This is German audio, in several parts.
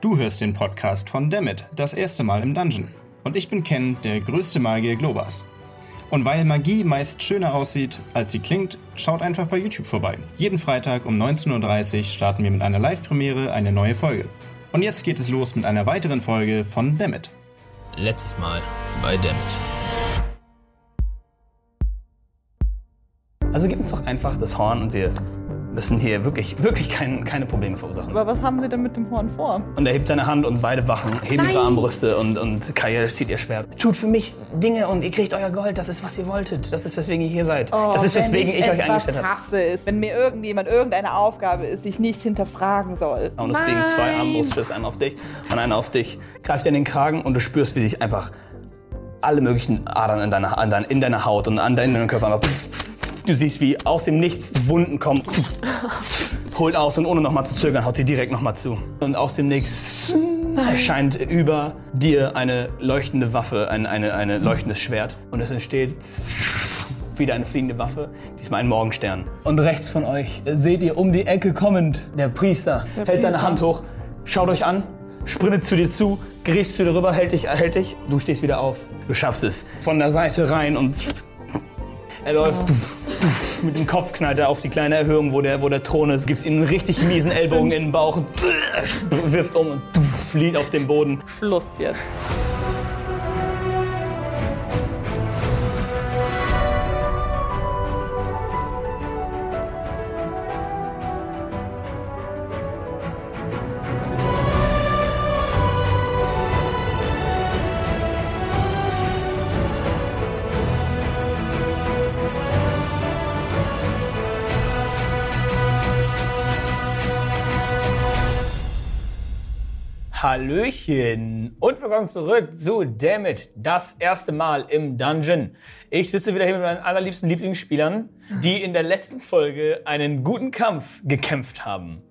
Du hörst den Podcast von Dammit, das erste Mal im Dungeon. Und ich bin Ken, der größte Magier Globas. Und weil Magie meist schöner aussieht, als sie klingt, schaut einfach bei YouTube vorbei. Jeden Freitag um 19.30 Uhr starten wir mit einer Live-Premiere eine neue Folge. Und jetzt geht es los mit einer weiteren Folge von Dammit. Letztes Mal bei Dammit. Also gib uns doch einfach das Horn und wir müssen hier wirklich, wirklich kein, keine Probleme verursachen. Aber was haben Sie denn mit dem Horn vor? Und er hebt seine Hand und beide Wachen heben ihre Armbrüste und, und Kaya zieht ihr Schwert. Tut für mich Dinge und ihr kriegt euer Gold. Das ist, was ihr wolltet. Das ist, weswegen ihr hier seid. das ist, weswegen ich, euch etwas eingestellt habe. hasse, ist, wenn mir irgendjemand irgendeine Aufgabe ist, die ich nicht hinterfragen soll. Und es fliegen zwei Nein. Armbrustschüsse, einen auf dich und einen auf dich. Greift dir in den Kragen und du spürst, wie sich einfach alle möglichen Adern in deiner, an dein, in deiner Haut und an deinem Körper einfach. Du siehst, wie aus dem Nichts Wunden kommen. Holt aus und ohne nochmal zu zögern, haut sie direkt nochmal zu. Und aus dem Nichts erscheint über dir eine leuchtende Waffe, ein eine, eine leuchtendes Schwert. Und es entsteht wieder eine fliegende Waffe, diesmal ein Morgenstern. Und rechts von euch seht ihr um die Ecke kommend der Priester. hält seine Priester. Hand hoch, schaut euch an, sprintet zu dir zu, gerichst zu dir rüber, hält dich, hält dich. Du stehst wieder auf. Du schaffst es. Von der Seite rein und er läuft. Mit dem Kopf knallt er auf die kleine Erhöhung, wo der, wo der Thron ist. Gibst ihm einen richtig miesen Ellbogen in den Bauch wirft um und flieht auf den Boden. Schluss jetzt. Hallöchen und willkommen zurück zu Dammit, das erste Mal im Dungeon. Ich sitze wieder hier mit meinen allerliebsten Lieblingsspielern, die in der letzten Folge einen guten Kampf gekämpft haben.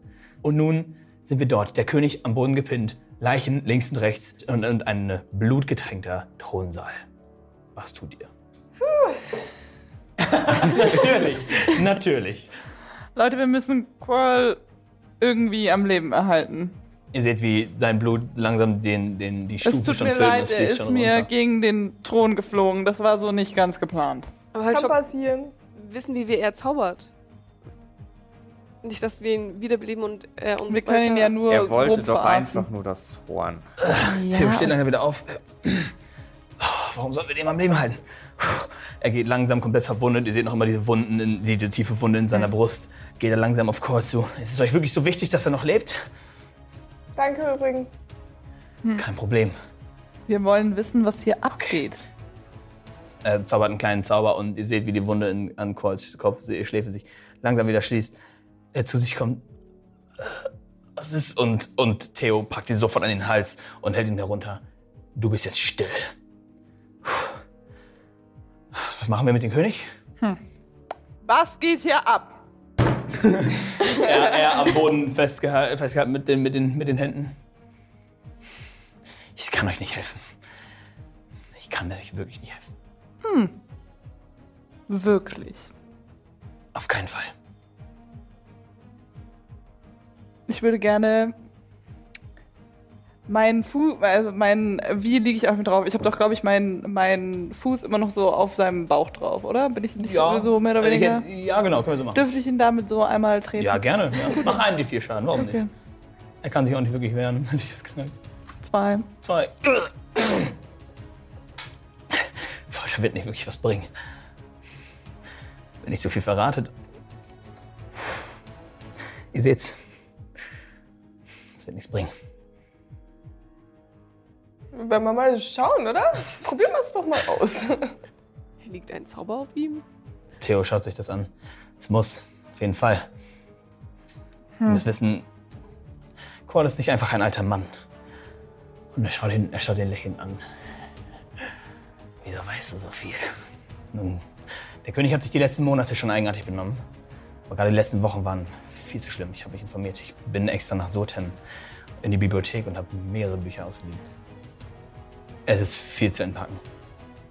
Und nun sind wir dort, der König am Boden gepinnt, Leichen links und rechts und, und ein blutgetränkter Thronsaal. Was tut ihr? natürlich, natürlich. Leute, wir müssen Quirl irgendwie am Leben erhalten. Ihr seht, wie sein Blut langsam den, den, die Stufen Es tut schon mir füllt leid, es er ist schon mir runter. gegen den Thron geflogen. Das war so nicht ganz geplant. Aber halt Kann schon passieren. wissen, wie wir er zaubert. Nicht, dass wir ihn wiederbeleben und er uns Wir können ihn ja nur Er wollte grob doch verarschen. einfach nur das Horn. Theo steht langsam wieder auf. Warum sollen wir den am Leben halten? Er geht langsam komplett verwundet. Ihr seht noch immer diese Wunden, in, diese tiefe Wunde in seiner Brust. Geht er langsam auf Cor zu. Ist es euch wirklich so wichtig, dass er noch lebt? Danke übrigens. Kein Problem. Wir wollen wissen, was hier abgeht. Er zaubert einen kleinen Zauber und ihr seht, wie die Wunde in, an Cols Kopf, die Schläfe sich langsam wieder schließt. Er zu sich kommt. Äh, Was ist? Und, und Theo packt ihn sofort an den Hals und hält ihn herunter. Du bist jetzt still. Puh. Was machen wir mit dem König? Was geht hier ab? Er, er am Boden festgehalten, festgehalten mit, den, mit, den, mit den Händen. Ich kann euch nicht helfen. Ich kann euch wirklich nicht helfen. Wirklich. Auf keinen Fall. Ich würde gerne meinen Fuß, also mein, wie liege ich auf ihm drauf? Ich habe doch, glaube ich, meinen meinen Fuß immer noch so auf seinem Bauch drauf, oder? Bin ich nicht so mehr oder Äh, weniger? Ja, genau, können wir so machen. Dürfte ich ihn damit so einmal treten? Ja, gerne. Ja. Mach einen die vier Schaden, warum Okay. nicht? Er kann sich auch nicht wirklich wehren, hätte ich jetzt gesagt. Zwei. Zwei. Folter wird nicht wirklich was bringen. Wenn ich so viel verratet. Ihr seht's. Das wird nichts bringen. Wenn wir mal schauen, oder? Probieren wir es doch mal aus. Liegt ein Zauber auf ihm? Theo schaut sich das an. Es muss, auf jeden Fall. Wir müssen wissen, Qual ist nicht einfach ein alter Mann. Und er schaut ihn, er schaut ihn lächelnd an. Wieso weißt du so viel? Nun, der König hat sich die letzten Monate schon eigenartig benommen. Aber gerade die letzten Wochen waren viel zu schlimm. Ich habe mich informiert. Ich bin extra nach Soten in die Bibliothek und habe mehrere Bücher ausgeliehen. Es ist viel zu entpacken.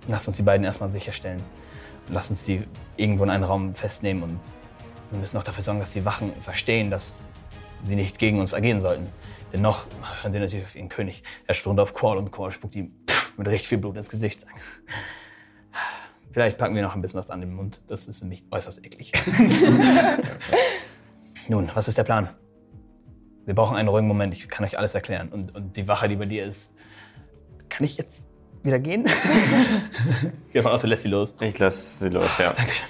Lass uns die beiden erstmal sicherstellen. Lass uns die irgendwo in einen Raum festnehmen und wir müssen auch dafür sorgen, dass die Wachen verstehen, dass sie nicht gegen uns agieren sollten. Denn noch hören sie natürlich auf ihren König. Er stürmt auf Qual und Qual spuckt ihm mit richtig viel Blut ins Gesicht. Vielleicht packen wir noch ein bisschen was an den Mund. Das ist nämlich äußerst eklig. Nun, was ist der Plan? Wir brauchen einen ruhigen Moment. Ich kann euch alles erklären. Und, und die Wache, die bei dir ist. Kann ich jetzt wieder gehen? Geh mal aus, lässt sie los. Ich lasse sie los, ja. Dankeschön.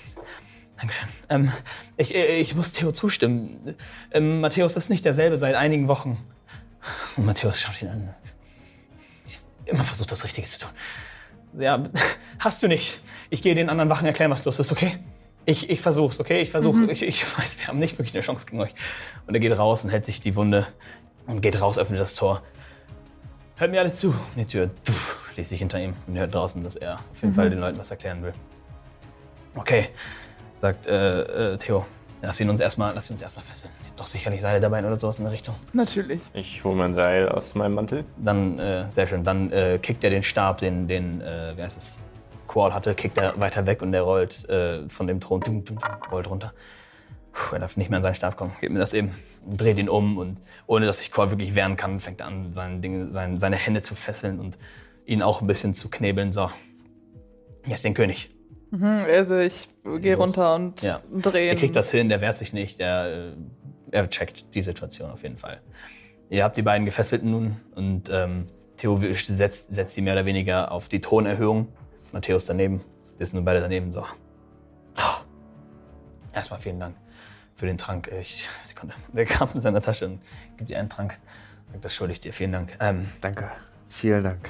Dankeschön. Ähm, ich, äh, ich muss Theo zustimmen. Ähm, Matthäus ist nicht derselbe seit einigen Wochen. Und Matthäus schaut ihn an. Ich immer versucht, das Richtige zu tun. Ja, hast du nicht. Ich gehe den anderen Wachen erklären, was los ist, okay? Ich, ich versuch's, okay? Ich versuche. Ich, ich weiß, wir haben nicht wirklich eine Chance gegen euch. Und er geht raus und hält sich die Wunde und geht raus, öffnet das Tor. Hört mir alle zu. Die Tür tuff, schließt sich hinter ihm und hört draußen, dass er auf jeden Fall den Leuten was erklären will. Okay, sagt äh, äh, Theo. Lass ihn uns erstmal, lass ihn uns erstmal fesseln. Doch sicherlich Seile dabei oder sowas in der Richtung. Natürlich. Ich hole mein Seil aus meinem Mantel. Dann, äh, sehr schön, dann äh, kickt er den Stab, den, den äh, wie heißt es, Qual hatte, kickt er weiter weg und der rollt äh, von dem Thron, dum, dum, dum, rollt runter. Puh, er darf nicht mehr an seinen Stab kommen. Gib mir das eben. Dreht ihn um und ohne dass sich Qual wirklich wehren kann, fängt er an, sein Ding, sein, seine Hände zu fesseln und ihn auch ein bisschen zu knebeln. So, jetzt den König. Mhm, also ich gehe runter und Ja. drehe. Er kriegt das hin, der wehrt sich nicht, er, äh, er checkt die Situation auf jeden Fall. Ihr habt die beiden Gefesselten nun und ähm, Theo setzt, setzt sie mehr oder weniger auf die Tonerhöhung. Matthäus daneben. Wir sind nun beide daneben. So. Erstmal vielen Dank für den Trank. Ich, Sekunde. Der kramt in seiner Tasche und gibt dir einen Trank. Sagt, Das schulde ich dir. Vielen Dank. Ähm, Danke. Vielen Dank.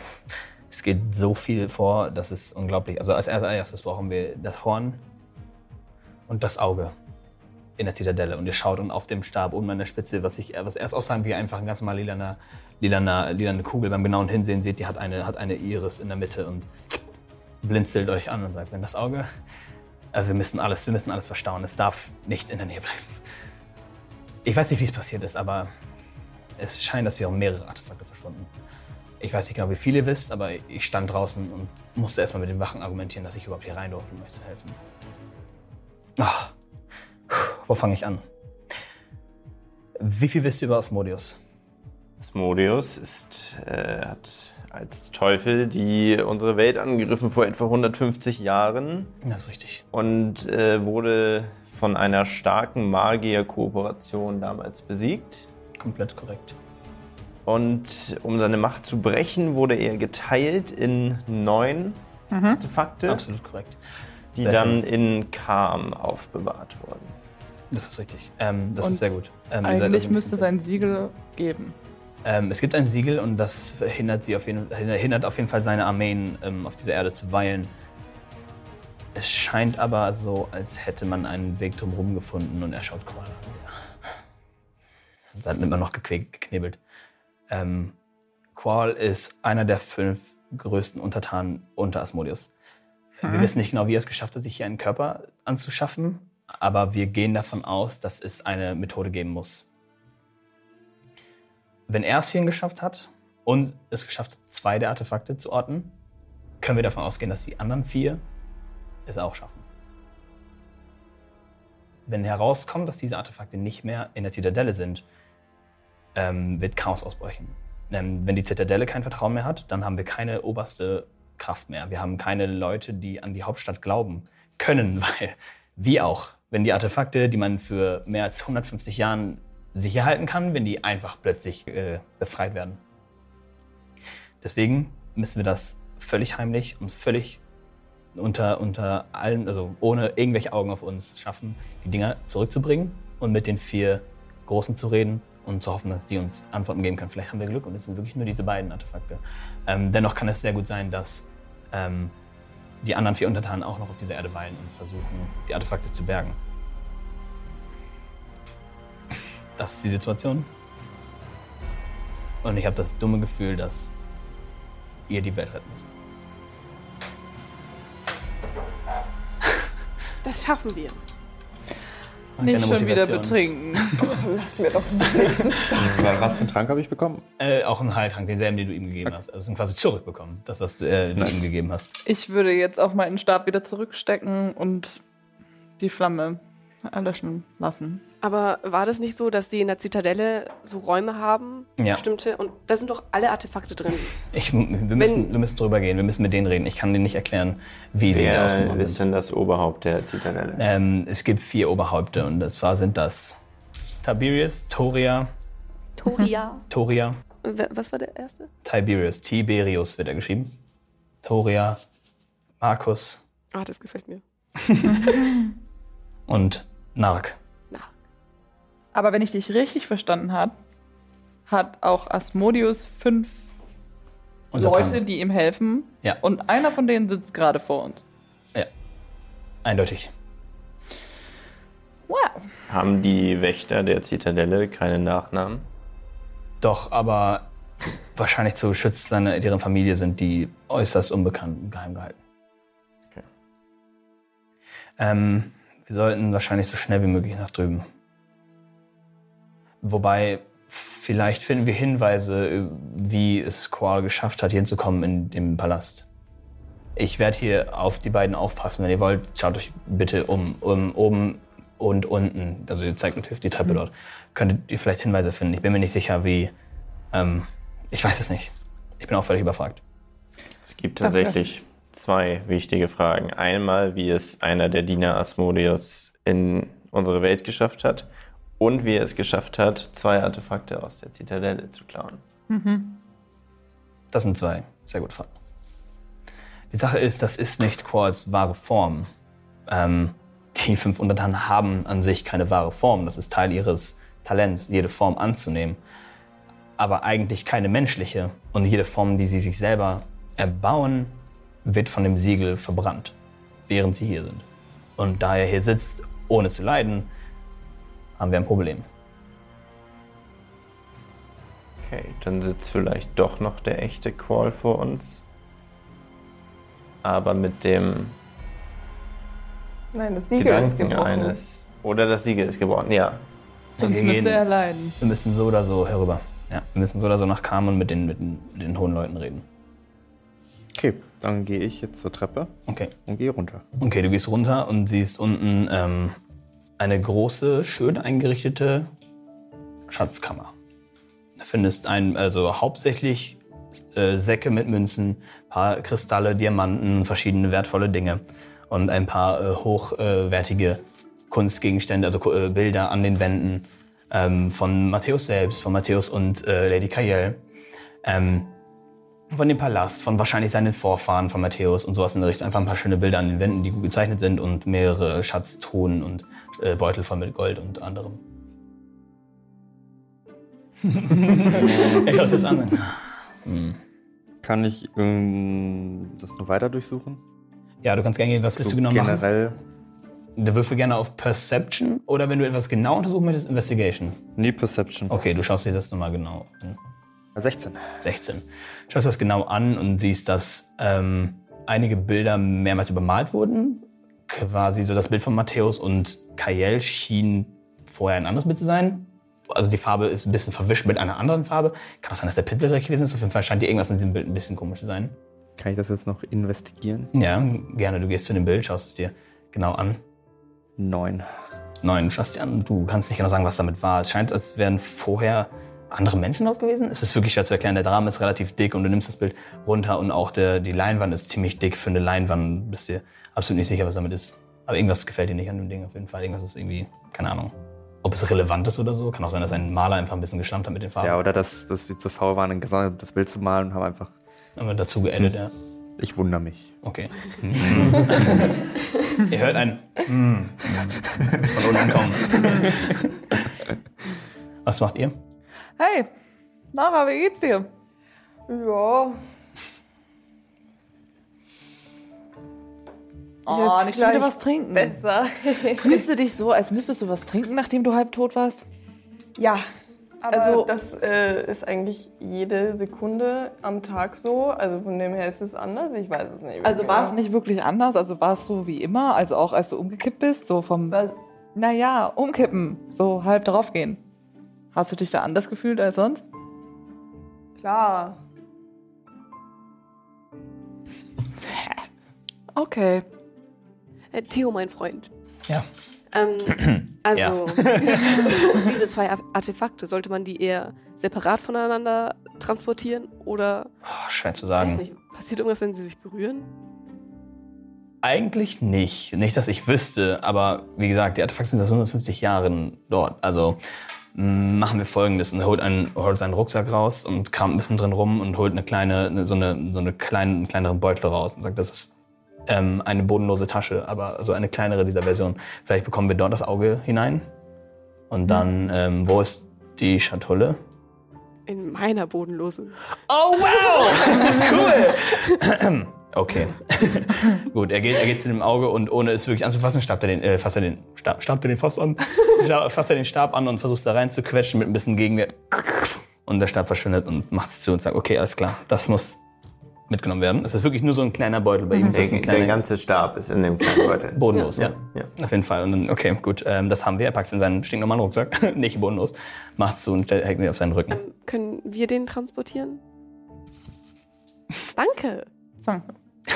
es geht so viel vor, das ist unglaublich. Also als erstes brauchen wir das Horn und das Auge in der Zitadelle. Und ihr schaut und auf dem Stab oben an der Spitze, was, ich, was erst aussah wie einfach ein ganz normal lilaner, lilaner, lilane Kugel. Beim genauen Hinsehen seht, die hat eine, hat eine Iris in der Mitte und blinzelt euch an und sagt, wenn das Auge, äh, wir müssen alles, wir müssen alles verstauen. Es darf nicht in der Nähe bleiben. Ich weiß nicht, wie es passiert ist, aber es scheint, dass wir auch mehrere Artefakte verschwunden. Ich weiß nicht genau, wie viel ihr wisst, aber ich stand draußen und musste erstmal mit den Wachen argumentieren, dass ich überhaupt hier rein durfte, um euch zu helfen. Ah, wo fange ich an? Wie viel wisst ihr über Asmodeus? Asmodeus ist, äh, hat als Teufel die unsere Welt angegriffen vor etwa 150 Jahren Das ist richtig. und äh, wurde von einer starken Magier-Kooperation damals besiegt. Komplett korrekt. Und um seine Macht zu brechen, wurde er geteilt in neun Artefakte, Absolut korrekt. die Sehr dann in Kam aufbewahrt wurden. Das ist richtig. Ähm, das Und ist sehr gut. Ähm, Eigentlich müsste es ein Siegel geben. Ähm, es gibt ein Siegel und das verhindert, sie auf jeden, hindert auf jeden Fall seine Armeen ähm, auf dieser Erde zu weilen. Es scheint aber so, als hätte man einen Weg drumherum gefunden und er schaut an. Ja. Dann immer noch gequält, geknebelt. Ähm, Qual ist einer der fünf größten Untertanen unter Asmodeus. Wir wissen nicht genau, wie er es geschafft hat, sich hier einen Körper anzuschaffen, aber wir gehen davon aus, dass es eine Methode geben muss, wenn er es hierhin geschafft hat und es geschafft hat, zwei der Artefakte zu orten, können wir davon ausgehen, dass die anderen vier es auch schaffen. Wenn herauskommt, dass diese Artefakte nicht mehr in der Zitadelle sind, ähm, wird Chaos ausbrechen. Ähm, wenn die Zitadelle kein Vertrauen mehr hat, dann haben wir keine oberste Kraft mehr. Wir haben keine Leute, die an die Hauptstadt glauben können, weil wie auch, wenn die Artefakte, die man für mehr als 150 Jahren sicher halten kann, wenn die einfach plötzlich äh, befreit werden. Deswegen müssen wir das völlig heimlich und völlig unter, unter allen, also ohne irgendwelche Augen auf uns schaffen, die Dinger zurückzubringen und mit den vier Großen zu reden und zu hoffen, dass die uns Antworten geben können. Vielleicht haben wir Glück und es sind wirklich nur diese beiden Artefakte. Ähm, dennoch kann es sehr gut sein, dass ähm, die anderen vier Untertanen auch noch auf dieser Erde weilen und versuchen, die Artefakte zu bergen. Das ist die Situation. Und ich habe das dumme Gefühl, dass ihr die Welt retten müsst. Das schaffen wir. Nicht schon wieder betrinken. Lass mir doch wenigstens Was was für einen Trank habe ich bekommen? Äh, auch einen Heiltrank, denselben, den du ihm gegeben hast. Also quasi zurückbekommen, das, was äh, du Nice. ihm gegeben hast. Ich würde jetzt auch meinen Stab wieder zurückstecken und die Flamme erlöschen lassen. Aber war das nicht so, dass die in der Zitadelle so Räume haben? Ja. Bestimmte? Und da sind doch alle Artefakte drin. Ich, wir, müssen, wir müssen drüber gehen, wir müssen mit denen reden. Ich kann denen nicht erklären, wie sie da Wer ausgemacht ist sind. denn das Oberhaupt der Zitadelle? Ähm, es gibt vier Oberhäupte und zwar sind das Tiberius, Toria, Toria. Toria, Wer- Was war der erste? Tiberius, Tiberius wird er geschrieben. Toria, Markus Ah, das gefällt mir. und Nark. Aber wenn ich dich richtig verstanden habe, hat auch Asmodius fünf. Leute, die ihm helfen. Ja. Und einer von denen sitzt gerade vor uns. Eindeutig. Wow. Haben die Wächter der Zitadelle keine Nachnamen? Doch, aber wahrscheinlich zu Schutz seiner, deren Familie sind die äußerst unbekannt und geheim gehalten. Okay. Ähm, wir sollten wahrscheinlich so schnell wie möglich nach drüben. Wobei, vielleicht finden wir Hinweise, wie es Qual geschafft hat, hier hinzukommen in dem Palast. Ich werde hier auf die beiden aufpassen. Wenn ihr wollt, schaut euch bitte um. um oben und unten, also ihr zeigt natürlich die Treppe dort, könntet ihr vielleicht Hinweise finden. Ich bin mir nicht sicher, wie. Ähm, ich weiß es nicht. Ich bin auch völlig überfragt. Es gibt tatsächlich zwei wichtige Fragen. Einmal, wie es einer der Diener Asmodeus in unsere Welt geschafft hat und wie er es geschafft hat, zwei Artefakte aus der Zitadelle zu klauen. Das sind zwei sehr gute Fragen. Die Sache ist, das ist nicht Quals wahre Form. Ähm, die fünf Untertanen haben an sich keine wahre Form. Das ist Teil ihres Talents, jede Form anzunehmen. Aber eigentlich keine menschliche. Und jede Form, die sie sich selber erbauen, wird von dem Siegel verbrannt, während sie hier sind. Und da er hier sitzt, ohne zu leiden, haben wir ein Problem. Okay, dann sitzt vielleicht doch noch der echte Qual vor uns. Aber mit dem Nein, das Siegel ist Gedanken gebrochen. eines. Oder das Siegel ist gebrochen, ja. Sonst Wir müsste gehen- er leiden. Wir müssen so oder so herüber. Ja, wir müssen so oder so nach Kam und mit den, mit den, mit den hohen Leuten reden. Okay, dann gehe ich jetzt zur Treppe Okay. und gehe runter. Okay, du gehst runter und siehst unten ähm, eine große, schön eingerichtete Schatzkammer. Du findest ein, also hauptsächlich äh, Säcke mit Münzen, paar Kristalle, Diamanten, verschiedene wertvolle Dinge und ein paar äh, hochwertige Kunstgegenstände, also äh, Bilder an den Wänden ähm, von Matthäus selbst, von Matthäus und äh, Lady Kayel. Ähm, von dem Palast, von wahrscheinlich seinen Vorfahren von Matthäus und sowas in der Richtung. Einfach ein paar schöne Bilder an den Wänden, die gut gezeichnet sind und mehrere Schatztruhen und äh, Beutel voll mit Gold und anderem. ich schaue das an. Hm. Kann ich ähm, das noch weiter durchsuchen? Ja, du kannst gerne gehen. Was willst So du genau machen? generell. Der würfel gerne auf Perception oder wenn du etwas genau untersuchen möchtest, Investigation. Nee, Perception. Okay, du schaust dir das nochmal genau an. 16. 16. Schaust das genau an und siehst, dass ähm, einige Bilder mehrmals übermalt wurden. Quasi so das Bild von Matthäus und Kayel schien vorher ein anderes Bild zu sein. Also die Farbe ist ein bisschen verwischt mit einer anderen Farbe. Kann auch sein, dass der Pinsel dreckig gewesen ist. Auf jeden Fall scheint dir irgendwas in diesem Bild ein bisschen komisch zu sein. Kann ich das jetzt noch investigieren? Ja, gerne. Du gehst zu dem Bild, schaust es dir genau an. 9. Nein, du schaust dir an. Du kannst nicht genau sagen, was damit war. Es scheint, als wären vorher andere Menschen drauf gewesen. Es ist wirklich schwer zu erklären. Der Rahmen ist relativ dick und du nimmst das Bild runter und auch der, die Leinwand ist ziemlich dick für eine Leinwand. Du bist dir absolut nicht sicher, was damit ist. Aber irgendwas gefällt dir nicht an dem Ding auf jeden Fall. Irgendwas ist irgendwie, keine Ahnung. Ob es relevant ist oder so. Kann auch sein, dass ein Maler einfach ein bisschen geschlampt hat mit den Farben. Ja, oder dass, dass sie zu faul waren, gesamtes Bild zu malen und haben einfach. Aber dazu geedit, ja. Ich wundere mich. Okay. Ihr hört ein mm, von unten kommen. Was macht ihr? Hey, Nara, wie geht's dir? Ja, Oh, Jetzt nicht gleich wieder was trinken. besser. Fühlst du dich so, als müsstest du was trinken, nachdem du halb tot warst? ja, Aber Also- das äh, ist eigentlich jede Sekunde am Tag so. Also von dem her ist es anders. Ich weiß es nicht. Also war es nicht wirklich anders? Also war es so wie immer? Also auch als du umgekippt bist? So vom, Was? naja, umkippen, so halb draufgehen. Hast du dich da anders gefühlt als sonst? Klar. Okay. Äh, Theo, mein Freund. Ja. Ähm, also, Ja. diese zwei Ar- Artefakte, sollte man die eher separat voneinander transportieren oder, Oh, schwer zu weiß sagen. nicht, passiert irgendwas, wenn sie sich berühren? Eigentlich nicht. Nicht, dass ich wüsste, aber wie gesagt, die Artefakte sind seit 150 Jahren dort. Also machen wir folgendes und holt, einen, holt seinen Rucksack raus und kramt ein bisschen drin rum und holt eine kleine, eine- so eine, so eine kleine, einen kleineren Beutel raus und sagt, das ist ähm, eine bodenlose Tasche, aber so eine kleinere dieser Version. Vielleicht bekommen wir dort das Auge hinein. Und dann, ähm, wo ist die Schatulle? In meiner bodenlosen. Oh wow! cool! okay. Gut, er geht, er geht zu dem Auge und ohne es wirklich anzufassen, stappt er den, äh, fasst er den, stab, stappt er den Fass an, fasst er den Stab an und versucht da rein zu quetschen mit ein bisschen Gegenwehr. Und der Stab verschwindet und macht es zu und sagt, okay, alles klar, das muss mitgenommen werden. Es ist wirklich nur so ein kleiner Beutel. Bei ihm ist das Der, der ganze Stab ist in dem kleinen Beutel. bodenlos, ja. Ja. Auf jeden Fall. Und dann, okay, gut, ähm, das haben wir. Er packt es in seinen stinknormalen Rucksack, nicht bodenlos, macht zu und hängt ihn auf seinen Rücken. Ähm, können wir den transportieren? Danke. So.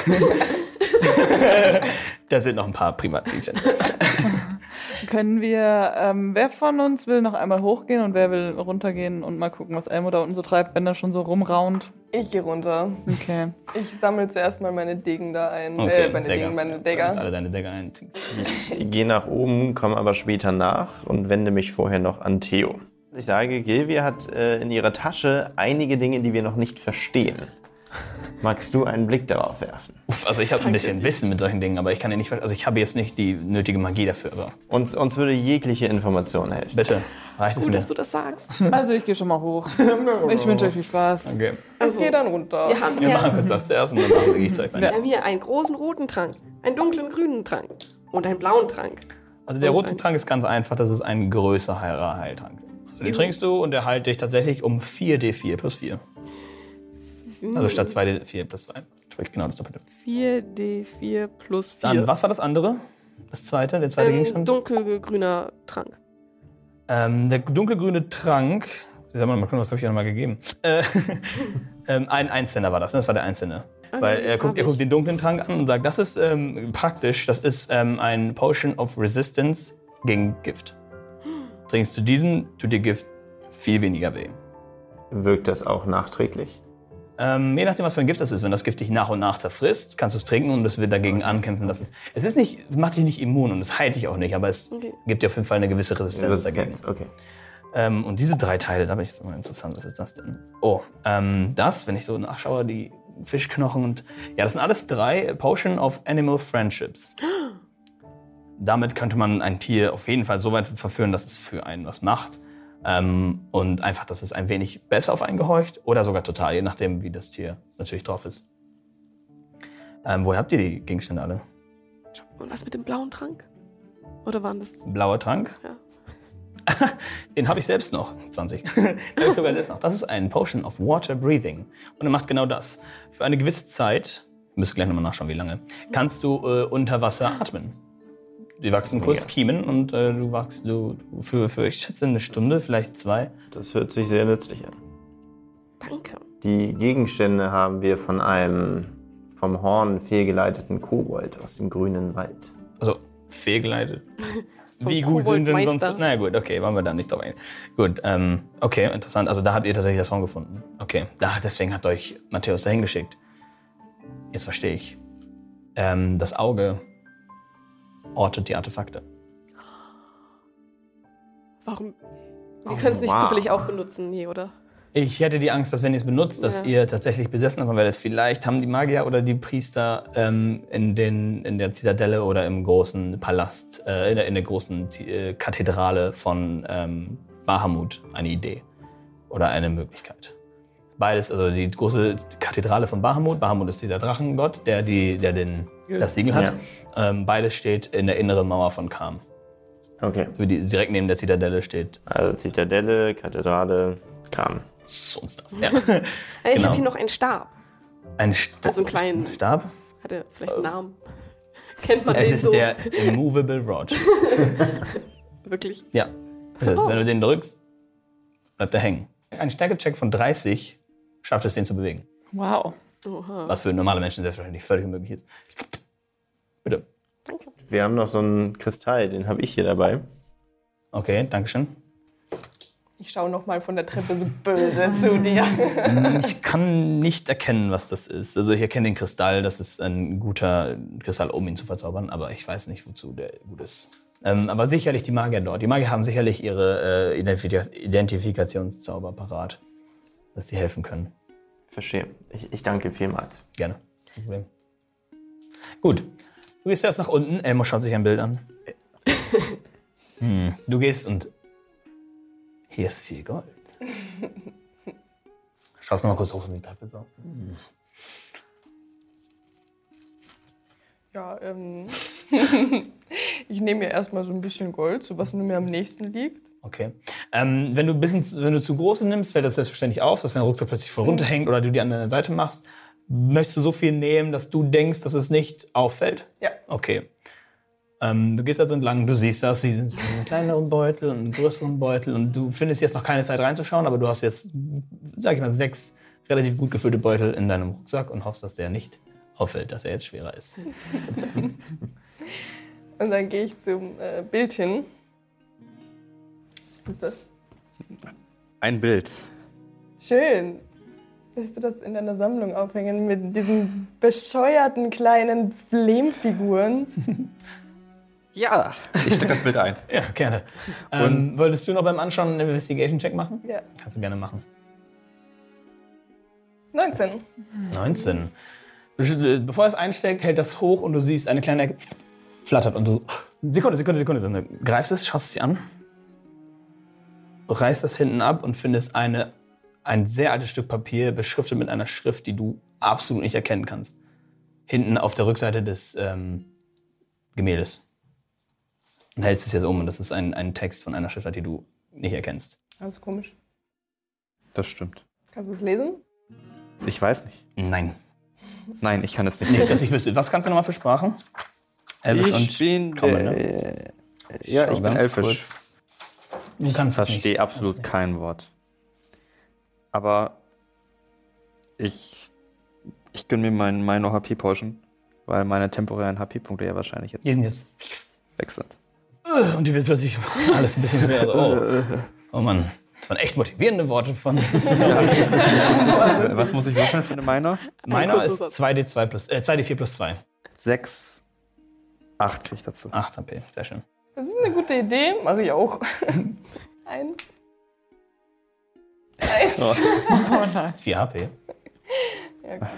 da sind noch ein paar Privatgegenstände. Können wir, ähm, wer von uns will noch einmal hochgehen und wer will runtergehen und mal gucken, was Elmo da unten so treibt, wenn er schon so rumraunt? Ich gehe runter. Okay. Ich sammle zuerst mal meine Degen da ein. Okay, äh, meine Dagger. Degen, meine Kannst Dagger. alle deine Dagger einziehen. Ich gehe nach oben, komme aber später nach und wende mich vorher noch an Theo. Ich sage, Gilvia hat äh, in ihrer Tasche einige Dinge, die wir noch nicht verstehen. Magst du einen Blick darauf werfen? Uff, also ich habe ein bisschen Wissen mit solchen Dingen, aber ich kann ja nicht, also ich habe jetzt nicht die nötige Magie dafür. Aber Uns, uns würde jegliche Information helfen. bitte, reicht es Gut, mir? dass du das sagst. Also ich gehe schon mal hoch. Ich wünsche euch viel Spaß. Okay. Ich gehe dann runter. Wir haben Wir hier, machen jetzt das zuerst und dann machen wir Zeug wir haben hier einen großen roten Trank, einen dunklen grünen Trank und einen blauen Trank. Also der rote Trank ist ganz einfach, das ist ein größerer Heiltrank. Also den trinkst du und der heilt dich tatsächlich um 4d4 plus 4. Also statt 2d4 plus 2. Sprich genau das Doppelte. 4d4 plus 4. Dann, was war das andere? Das zweite, der zweite ähm, Gegenstand? dunkelgrüner Trank. Ähm, der dunkelgrüne Trank, sag mal, mal gucken, was habe ich dir nochmal gegeben? Äh, ähm, ein Einzelner war das, ne? das war der Einzelne. Weil er guckt, er guckt ich. den dunklen Trank an und sagt, das ist ähm, praktisch, das ist ähm, ein Potion of Resistance gegen Gift. Trinkst du diesen, tut dir Gift viel weniger weh. Wirkt das auch nachträglich? Ähm, je nachdem, was für ein Gift das ist. Wenn das Gift dich nach und nach zerfrisst, kannst du es trinken und es wird dagegen ankämpfen. Dass es, es ist nicht, macht dich nicht immun und es heilt dich auch nicht, aber es Okay. gibt dir auf jeden Fall eine gewisse Resistenz dagegen. Resistenz, okay. Ähm, und diese drei Teile, da bin ich jetzt mal interessant, was ist das denn? Oh, ähm, das, wenn ich so nachschaue, die Fischknochen und. Ja, das sind alles drei Potion of Animal Friendships. Damit könnte man ein Tier auf jeden Fall so weit verführen, dass es für einen was macht. Ähm, und einfach, dass es ein wenig besser auf einen gehorcht oder sogar total, je nachdem, wie das Tier natürlich drauf ist. Ähm, woher habt ihr die Gegenstände alle? Und was mit dem blauen Trank? Oder waren das. Blauer Trank? Ja. Den habe ich selbst noch. 20. Den habe ich sogar selbst noch. Das ist ein Potion of Water Breathing. Und er macht genau das. Für eine gewisse Zeit, wir müssen gleich nochmal nachschauen, wie lange, kannst du äh, unter Wasser atmen. Die wachsen kurz Ja. Kiemen und äh, du wachst du, du für, für, ich schätze, eine Stunde, vielleicht zwei. Das hört sich sehr nützlich an. Danke. Die Gegenstände haben wir von einem vom Horn fehlgeleiteten Kobold aus dem grünen Wald. Also fehlgeleitet. Wie gut sind denn sonst. Na gut, okay, wollen wir da nicht drauf eingehen. Gut, ähm, okay, interessant. Also da habt ihr tatsächlich das Horn gefunden. Okay, da, deswegen hat euch Matthäus dahin geschickt. Jetzt verstehe ich. Ähm, das Auge ortet die Artefakte. Warum? Wir Oh, können es nicht wow. zufällig auch benutzen, nee, oder? Ich hätte die Angst, dass wenn ihr es benutzt, dass Ja. ihr tatsächlich besessen davon werdet. Vielleicht haben die Magier oder die Priester ähm, in, den, in der Zitadelle oder im großen Palast, äh, in, der, in der großen Zi- äh, Kathedrale von ähm, Bahamut eine Idee oder eine Möglichkeit. Beides, also die große Kathedrale von Bahamut. Bahamut ist dieser Drachengott, der, die, der den, das Siegel hat. Ähm, beides steht in der inneren Mauer von Kam. Okay. So die direkt neben der Zitadelle steht. Also Zitadelle, Kathedrale, Kram. So ein Stuff. Ja. Ich Genau. habe hier noch einen Stab. Ein Sta Also einen kleinen- Stab. Hat er vielleicht einen Namen? Kennt man Es den ist so? der Immovable Rod. Wirklich? Ja. Das heißt, wenn du den drückst, bleibt er hängen. Ein Stärkecheck von 30 schafft es, den zu bewegen. Wow. Oha. Was für normale Menschen selbstverständlich völlig unmöglich ist. Bitte. Danke. Wir haben noch so einen Kristall, den habe ich hier dabei. Okay, Dankeschön. Ich schaue nochmal von der Treppe so böse zu dir. Ich kann nicht erkennen, was das ist. Also ich erkenne den Kristall, das ist ein guter Kristall, um ihn zu verzaubern, aber ich weiß nicht, wozu der gut ist. Ähm, aber sicherlich die Magier dort. Die Magier haben sicherlich ihre äh, Identifika Identifikationszauber parat, dass sie helfen können. Verstehe. Ich, ich danke vielmals. Gerne. Kein Problem. Gut. Du gehst erst nach unten. Elmo schaut sich ein Bild an. Hm. Du gehst und hier ist viel Gold. Schaust noch mal kurz hoch in die Treppe so. Ja, ähm. ich nehme mir erstmal so ein bisschen Gold, so was mir am nächsten liegt. Okay. Ähm, wenn, du ein bisschen, zu- wenn du zu große nimmst, fällt das selbstverständlich auf, dass dein Rucksack plötzlich voll runterhängt oder du die an deiner Seite machst. Möchtest du so viel nehmen, dass du denkst, dass es nicht auffällt? Ja. Okay. Ähm, du gehst also entlang, du siehst das, sie sind einen kleineren Beutel und einen größeren Beutel und du findest jetzt noch keine Zeit reinzuschauen, aber du hast jetzt, sag ich mal, sechs relativ gut gefüllte Beutel in deinem Rucksack und hoffst, dass der nicht auffällt, dass er jetzt schwerer ist. Und dann gehe ich zum äh, Bild hin. Was ist das? Ein Bild. Schön. Willst du das in deiner Sammlung aufhängen mit diesen bescheuerten kleinen Flemfiguren? Ja, ich stecke das Bild ein. Ja, gerne. Ähm, wolltest du noch beim Anschauen einen Investigation-Check machen? Ja. Kannst du gerne machen. 19. 19. Bevor es einsteckt, hält das hoch und du siehst eine kleine Ecke flattert und du. Sekunde, Sekunde, Sekunde. Sekunde. Greifst es, schaust es dir an, reißt das hinten ab und findest eine, ein sehr altes Stück Papier, beschriftet mit einer Schrift, die du absolut nicht erkennen kannst. Hinten auf der Rückseite des ähm, Gemäldes. Und hältst es jetzt um und das ist ein, ein Text von einer Schriftart, die du nicht erkennst. Das ist komisch. Das stimmt. Kannst du es lesen? Ich weiß nicht. Nein. Nein, ich kann es nicht. Nicht, dass ich wüsste. Was kannst du nochmal für Sprachen? Elbisch ich bin, Common, ne? äh, ja, Schau ich bin elfisch. kurz. Du kannst es verstehe nicht. absolut Kannst kein Wort. Aber ich, ich gönne mir meinen Minor HP Potion, weil meine temporären HP-Punkte ja wahrscheinlich jetzt Die sind jetzt. weg sind. Äh, Und die wird plötzlich alles ein bisschen schwerer. Oh, oh Mann. Das waren echt motivierende Worte von. Was muss ich würfeln für eine Minor? Meiner ist kurzes 2D2 plus, äh, 2D4 plus 2. 6, 8 kriege ich dazu. 8 HP, sehr schön. Das ist eine gute Idee. Mache ich auch. Eins. Eins. Oh nein. 4 HP. Ja, gut.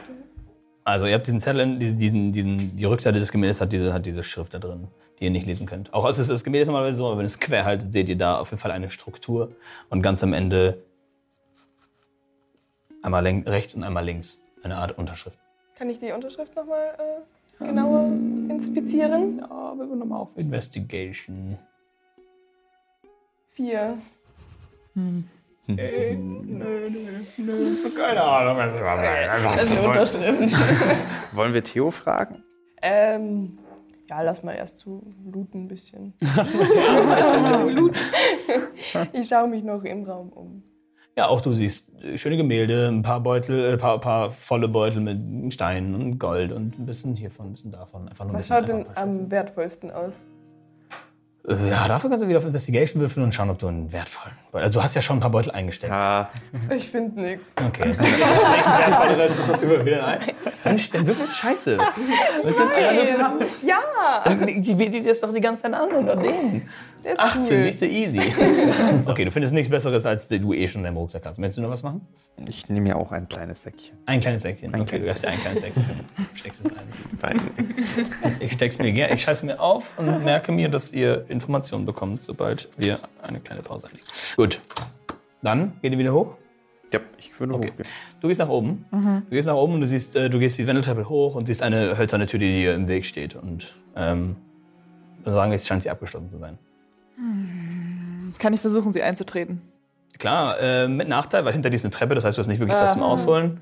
Also ihr habt diesen Zettel, diesen, diesen, diesen, die Rückseite des Gemäldes hat diese, hat diese Schrift da drin, die ihr nicht lesen könnt. Auch es ist das Gemälde normalerweise so, aber wenn ihr es quer haltet, seht ihr da auf jeden Fall eine Struktur und ganz am Ende einmal rechts und einmal links eine Art Unterschrift. Kann ich die Unterschrift nochmal äh, genauer inspizieren? Ja, wir würden nochmal auf Investigation. Vier. Keine Ahnung. Das ist eine Unterschrift. Wollen wir Theo fragen? ähm, ja, lass mal erst zu looten ein bisschen. ich schaue mich noch im Raum um. Ja, auch du siehst äh, schöne Gemälde, ein paar Beutel, ein paar, paar volle Beutel mit Steinen und Gold und ein bisschen hiervon, ein bisschen davon. Einfach nur Was bisschen schaut denn am wertvollsten aus? Äh, Ja, dafür kannst du wieder auf Investigation würfeln und schauen, ob du einen wertvollen Beutel. Also du hast ja schon ein paar Beutel eingesteckt. Ja, Ich finde nichts. Okay. Welchen wertvolleren was hast du würfel wieder ein? Dann st- Würfel ist scheiße. Willst du einen Würfel haben? Ja! Die, die bietet jetzt doch die ganze Zeit an oder den. Der ist 18, cool. siehst du, easy. Okay, du findest nichts Besseres, als du eh schon in deinem Rucksack hast. Möchtest du noch was machen? ich nehme ja auch ein kleines Säckchen. Ein kleines Säckchen. Ein okay, du kleines hast ja ein kleines Säckchen. Steckst es ein. Fein. Ich steck's mir gerne, ich schreibe es mir auf und merke mir, dass ihr Informationen bekommt, sobald wir eine kleine Pause einlegen. Gut. Dann geht ihr wieder hoch. Ja, ich würde Okay. hochgehen. Du gehst nach oben. Du gehst nach oben und du siehst, äh, du gehst die Wendeltreppe hoch und siehst eine hölzerne Tür, die dir im Weg steht. Und ähm, wir sagen, jetzt scheint sie abgeschlossen zu sein. Kann ich versuchen, sie einzutreten? Klar, äh, mit Nachteil, weil hinter dir ist eine Treppe, das heißt, du hast nicht wirklich was zum Ah. Ausholen.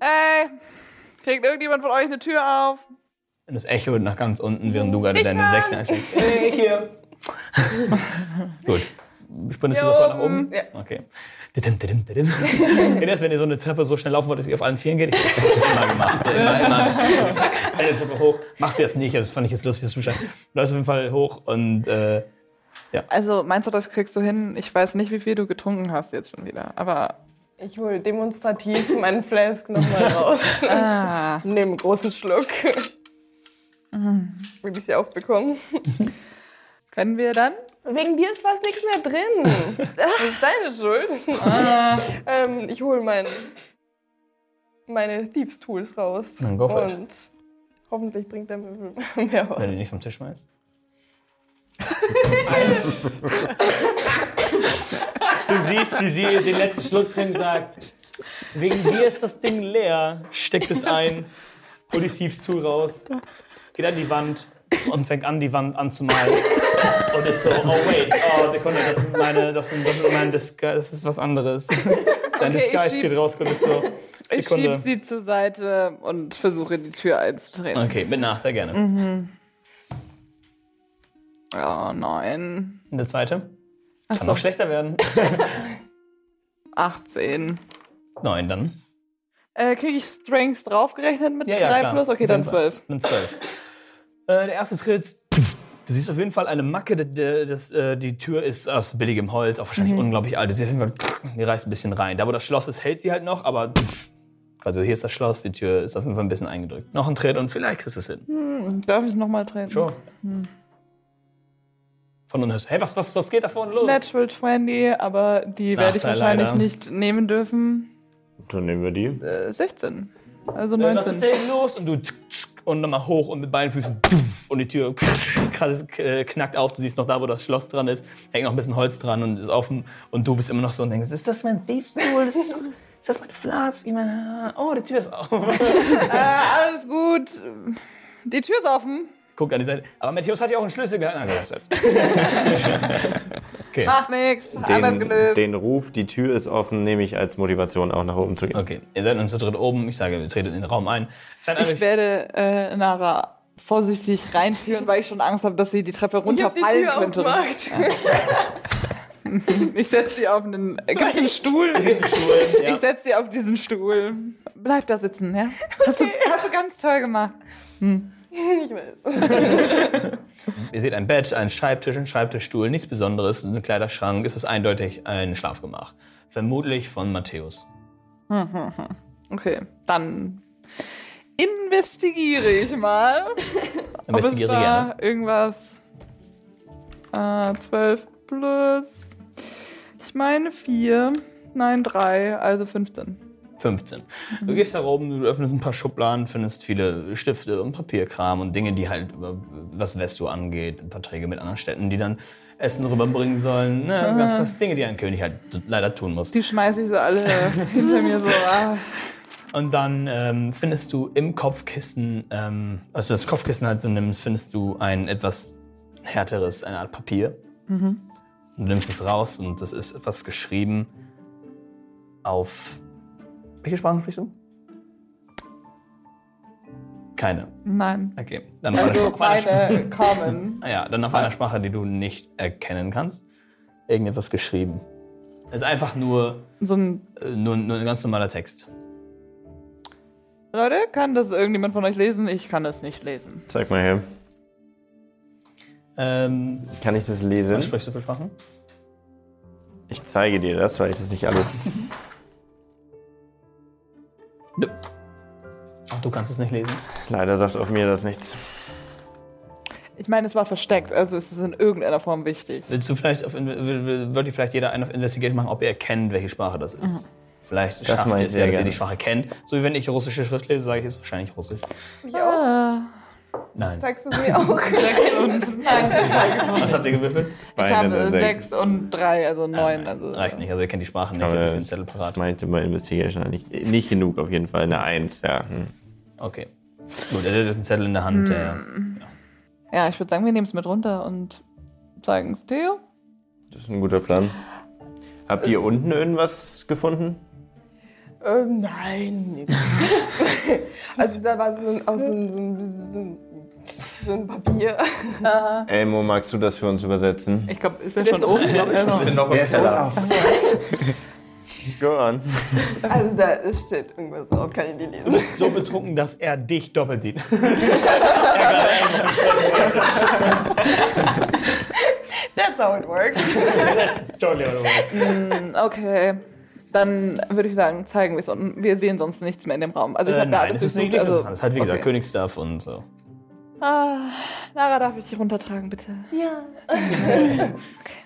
Ey, kriegt irgendjemand von euch eine Tür auf? Und das Echo nach ganz unten, während du gerade deine Sechsen einsteckst. Hey, hier! Gut. Sprintest du sofort nach oben. oben? Ja. Okay. Didim, didim, didim. Kennt wenn ihr so eine Treppe so schnell laufen wollt, dass ihr auf allen Vieren geht? Ich hab das immer gemacht. Immer, immer. Eine Treppe hoch. Machst du jetzt nicht, das fand ich jetzt lustig, das Zustand. Du läufst auf jeden Fall hoch und äh, Also, meinst du, das kriegst du hin? Ich weiß nicht, wie viel du getrunken hast jetzt schon wieder, aber. Ich hole demonstrativ meinen Flask nochmal raus. Ah. Nehme einen großen Schluck. Will ich sie aufbekommen? Können wir dann? Wegen dir ist fast nichts mehr drin. Das ist deine Schuld. ähm, ich hole mein, meine Thieves Tools raus. Dann go for it. Und hoffentlich bringt der Würfel mehr was. wenn du nicht vom Tisch schmeißt. du siehst, wie sie den letzten Schluck und sagt, wegen dir ist das Ding leer. Steckt es ein, hol die Thieves Tool raus, geht an die Wand und fängt an, die Wand anzumalen. Und ist so, oh wait, oh Sekunde, das ist meine, das ist, das ist mein Disguise, das ist was anderes. Dein Okay, ich Disguise schieb- geht raus und ist so, Ich Sekunde. schieb sie zur Seite und versuche die Tür einzutreten. Okay, mit Nachteil gerne. Oh nein. Und der zweite? Kann Achso, noch schlechter werden. 18. Neun dann. Äh, Kriege ich Strengths draufgerechnet mit Ja, ja, 3 klar. plus? Okay, dann Auf jeden 12. Eine 12. Äh, der erste Tritt. Du siehst auf jeden Fall eine Macke. d- d- Das, äh, die Tür ist aus billigem Holz, auch wahrscheinlich unglaublich alt. Sie, auf jeden Fall, die reißt ein bisschen rein. Da, wo das Schloss ist, hält sie halt noch, aber. Also hier ist das Schloss, die Tür ist auf jeden Fall ein bisschen eingedrückt. Noch ein Tritt und vielleicht kriegst du es hin. Hm, darf ich nochmal treten? Sure. Von unten hörst du, hey, was, was, was geht da vorne los? Natural 20, aber die werde ich wahrscheinlich leider. nicht nehmen dürfen. Dann nehmen wir die. Äh, 16. Also Äh, Was ist 19. denn los? Und du tsk, tsk, und nochmal hoch und mit beiden Füßen und die Tür äh, knackt auf. Du siehst noch da, wo das Schloss dran ist, hängt noch ein bisschen Holz dran und ist offen. Und du bist immer noch so und denkst, ist das mein? Das ist, doch, ist das meine Flask? Ich meine, oh, die Tür ist auf. Äh, alles gut. Die Tür ist offen. Guck an die Seite. Aber Matthäus hat ja auch einen Schlüssel gehabt. Okay. Macht nichts. Anders Den, gelöst. den Ruf, die Tür ist offen, nehme ich als Motivation auch nach oben zu gehen. okay, ihr seid nun zu dritt oben. Ich sage, ihr tretet in den Raum ein. Es scheint Ich werde äh, Nara vorsichtig reinführen, weil ich schon Angst habe, dass sie die Treppe Ich hab die runterfallen Tür könnte. Ich setze sie auf einen. Äh, Gibt's einen Stuhl? Stuhl, ja. Ich setze sie auf diesen Stuhl. Bleib da sitzen, ja? Hast, du, hast du ganz toll gemacht. Ich weiß. Ihr seht ein Bett, einen Schreibtisch, einen Schreibtischstuhl, nichts Besonderes, ein Kleiderschrank. Es ist eindeutig ein Schlafgemach. Vermutlich von Matthäus. Okay, dann investigiere ich mal. Investigiere ob es da gerne. irgendwas. Äh, 12 plus. Ich meine 4. Nein, 3, also 15. 15. Du gehst da oben, du öffnest ein paar Schubladen, findest viele Stifte und Papierkram und Dinge, die halt, was Vesto angeht, Verträge mit anderen Städten, die dann Essen rüberbringen sollen. Ne, ganz das Dinge, die ein König halt leider tun muss. Die schmeiße ich so alle hinter mir so. Ah. Und dann ähm, findest du im Kopfkissen, ähm, also das Kopfkissen halt so nimmst, findest du ein etwas härteres, eine Art Papier. Mhm. Du nimmst es raus und das ist etwas geschrieben auf. Welche Sprache sprichst du? Keine. Nein. Okay. Dann auf Also meine Common. Ah ja, dann auf einer Sprache, die du nicht erkennen kannst. Irgendetwas geschrieben. Es ist einfach nur, So ein. äh, nur, nur ein ganz normaler Text. Leute, kann das irgendjemand von euch lesen? Ich kann das nicht lesen. Zeig mal her. Ähm, Kann ich das was lesen? sprichst du für Sprachen? Ich zeige dir das, weil ich das nicht alles. Ach, du kannst es nicht lesen. Leider sagt auch mir das nichts. Ich meine, es war versteckt, also ist es in irgendeiner Form wichtig. Willst du vielleicht auf, will- will- würde vielleicht jeder einen auf Investigation machen, ob ihr erkennt, welche Sprache das ist? Vielleicht schafft mache ihr ich es ja, dass ihr gerne. die Sprache kennt. So wie wenn ich russische Schrift lese, sage ich, es ist wahrscheinlich russisch. Auch. Ah. Nein. Zeigst du mir auch? Sechs und. Nein, ich zeige es noch Was nicht. habt ihr gewürfelt? Ich habe Sechs. und drei, also neun. Also, Reicht nicht, also ihr kennt die Sprachen nicht, ihr den Zettel das parat. meinte bei Investigation nicht, nicht genug auf jeden Fall. Eine Eins, ja. Hm. Okay. Gut, er hat einen Zettel in der Hand. Der, Ja, ich würde sagen, wir nehmen es mit runter und zeigen es Theo. Das ist ein guter Plan. Habt ihr unten irgendwas gefunden? Ähm, nein, nix. also da war so ein, auch so ein, so ein, so ein, so ein Papier. Elmo, magst du das für uns übersetzen? Ich glaube, ist er Der schon ist oben? ich. Also, bin noch im Keller. Go on. Also da steht irgendwas drauf, kann ich nicht lesen. so betrunken, dass er dich doppelt sieht. That's how it works. mm, okay. Dann würde ich sagen, zeigen wir es und wir sehen sonst nichts mehr in dem Raum. Also ich Äh, habe ja nein, alles das ist nicht durchsucht, nichts. also, das ist halt, wie gesagt, okay. Königsstuff und so. Ah, Lara, darf ich dich runtertragen, bitte?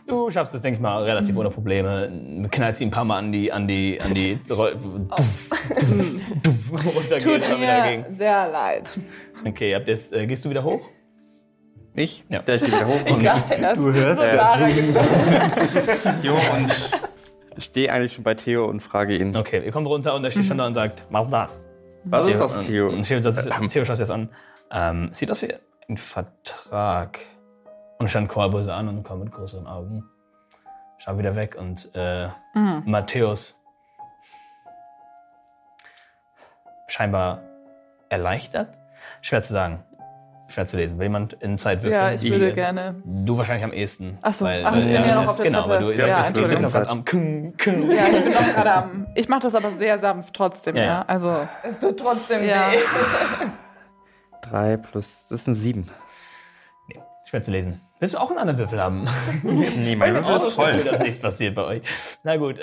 Du schaffst es, denke ich mal, relativ ohne Probleme. Knallst ihn ein paar Mal an die, an die, an die runtergehen Tut mir sehr leid. Okay, habt ihr's, äh, gehst du wieder hoch? Ich? Ja. Der steht wieder hoch und dachte erst, Du hörst so ja. Lara getroffen. Theo und stehe eigentlich schon bei Theo und frage ihn. Okay, ihr kommt runter und er steht schon da und sagt, mach das. Was ist das, Theo? Und Theo, das, Theo schaut sich das an. Ähm, sieht aus wie ein Vertrag. Und schaut Korbose an und kommt mit größeren Augen. Schaut wieder weg und äh, Mhm. Matthäus scheinbar erleichtert. Schwer zu sagen. Schwer zu lesen. Will jemand in Zeit würfeln? Ja, ich würde Die- gerne. Du wahrscheinlich am ehesten. Ach so, Weil, ach, ich bin ja noch das- auf der genau, weil du, Ja, du bist Entschuldigung. einfach am Kung, Kung. Ja, ich bin noch gerade am. Ich mache das aber sehr sanft trotzdem, Ja, ja. ja. Also. Es tut trotzdem Ja. weh. Drei plus, das sind sieben. Nee, schwer zu lesen. Willst du auch einen anderen Würfel haben? Nee, mein Würfel ist voll. dass nichts passiert bei euch. Na gut,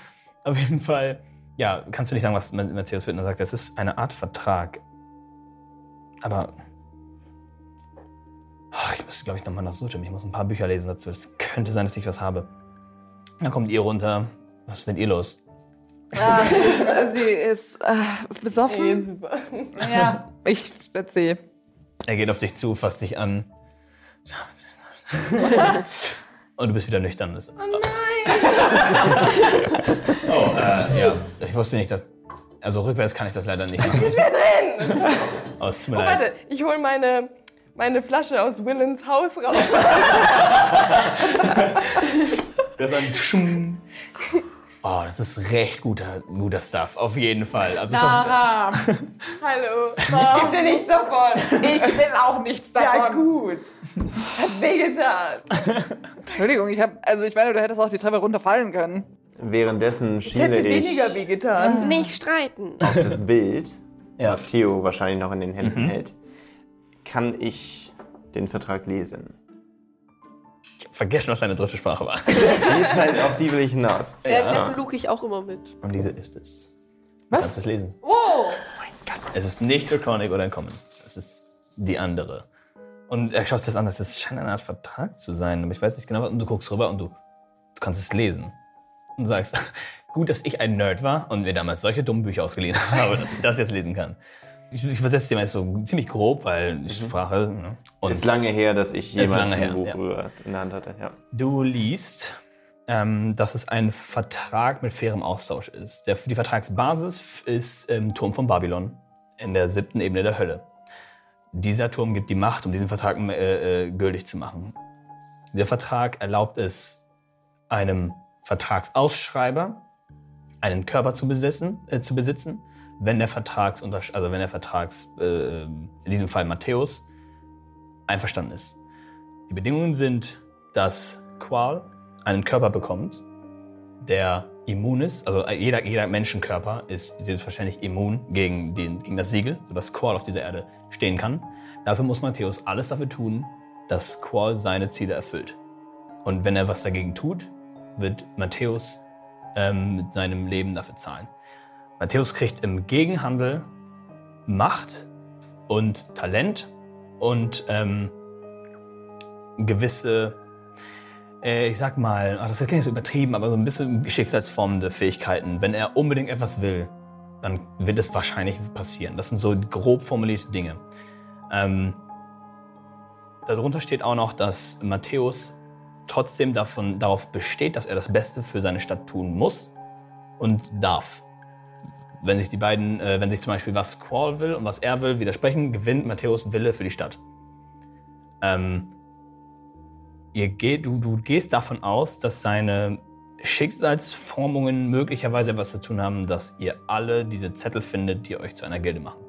auf jeden Fall. Ja, kannst du nicht sagen, was Ma- Matthäus Wittner sagt? Das ist eine Art Vertrag. Aber. Ah, Ich müsste, glaube ich, nochmal nach Sutem. Ich muss ein paar Bücher lesen dazu. Es könnte sein, dass ich was habe. Dann kommt ihr runter. Was ist mit ihr los? Ah, sie ist, äh, Nee, besoffen. super. Ja, ich setze sie. Er geht auf dich zu, fasst dich an. Und du bist wieder nüchtern. Oh nein! oh, äh, ja. Ich wusste nicht, dass. Also rückwärts kann ich das leider nicht machen. drin! Oh, es tut mir Oh, leid. warte, ich hole meine, meine Flasche aus Willens Haus raus. Das ist ein Tschum. Oh, das ist recht guter, guter Stuff. Auf jeden Fall. Also Sarah, Hallo. gib dir nichts davon. Ich will auch nichts Ja, davon. gut. Hat wehgetan. Entschuldigung, ich habe, also ich meine, du hättest auch die Treppe runterfallen können. Währenddessen Es schiele hätte ich weniger wehgetan. Nicht streiten. auf das Bild, Ja. was Theo wahrscheinlich noch in den Händen Mhm. hält. Kann ich den Vertrag lesen? ich hab vergessen, was deine dritte Sprache war. Die ist halt, auf die will ich hinaus. Währenddessen luke ich auch immer mit. Und diese ist es. Du Was? kannst es lesen. Oh! Es ist nicht Draconic oder Uncommon. Es ist die andere. Und er schaut sich das an, das scheint eine Art Vertrag zu sein, aber ich weiß nicht genau was. Und du guckst rüber und du, du kannst es lesen. Und du sagst, gut, dass ich ein Nerd war und mir damals solche dummen Bücher ausgeliehen habe, dass ich das jetzt lesen kann. Ich, ich übersetze mal jetzt so ziemlich grob, weil die Sprache. Ne? Und ist lange her, dass ich jemals ein her, Buch ja. in der Hand hatte. Ja. Du liest, ähm, dass es ein Vertrag mit fairem Austausch ist. Der, die Vertragsbasis ist im Turm von Babylon in der siebten Ebene der Hölle. Dieser Turm gibt die Macht, um diesen Vertrag äh, äh, gültig zu machen. Dieser Vertrag erlaubt es einem Vertragsausschreiber, einen Körper zu, besetzen, äh, zu besitzen, wenn der Vertrags, also wenn der Vertrags, äh, in diesem Fall Matthäus, einverstanden ist. Die Bedingungen sind, dass Qual einen Körper bekommt, der immun ist. Also jeder, jeder Menschenkörper ist selbstverständlich immun gegen, den, gegen das Siegel, sodass Qual auf dieser Erde stehen kann. Dafür muss Matthäus alles dafür tun, dass Qual seine Ziele erfüllt. Und wenn er was dagegen tut, wird Matthäus ähm, mit seinem Leben dafür zahlen. Matthäus kriegt im Gegenhandel Macht und Talent und ähm, gewisse, äh, ich sag mal, ach, das klingt so übertrieben, aber so ein bisschen schicksalsformende Fähigkeiten. Wenn er unbedingt etwas will, dann wird es wahrscheinlich passieren. Das sind so grob formulierte Dinge. Ähm, darunter steht auch noch, dass Matthäus trotzdem davon, darauf besteht, dass er das Beste für seine Stadt tun muss und darf. Wenn sich die beiden, äh, wenn sich zum Beispiel was Qual will und was er will widersprechen, gewinnt Matthäus Wille für die Stadt. Ähm, ihr geht, du, du gehst davon aus, dass seine Schicksalsformungen möglicherweise etwas zu tun haben, dass ihr alle diese Zettel findet, die euch zu einer Gilde machen.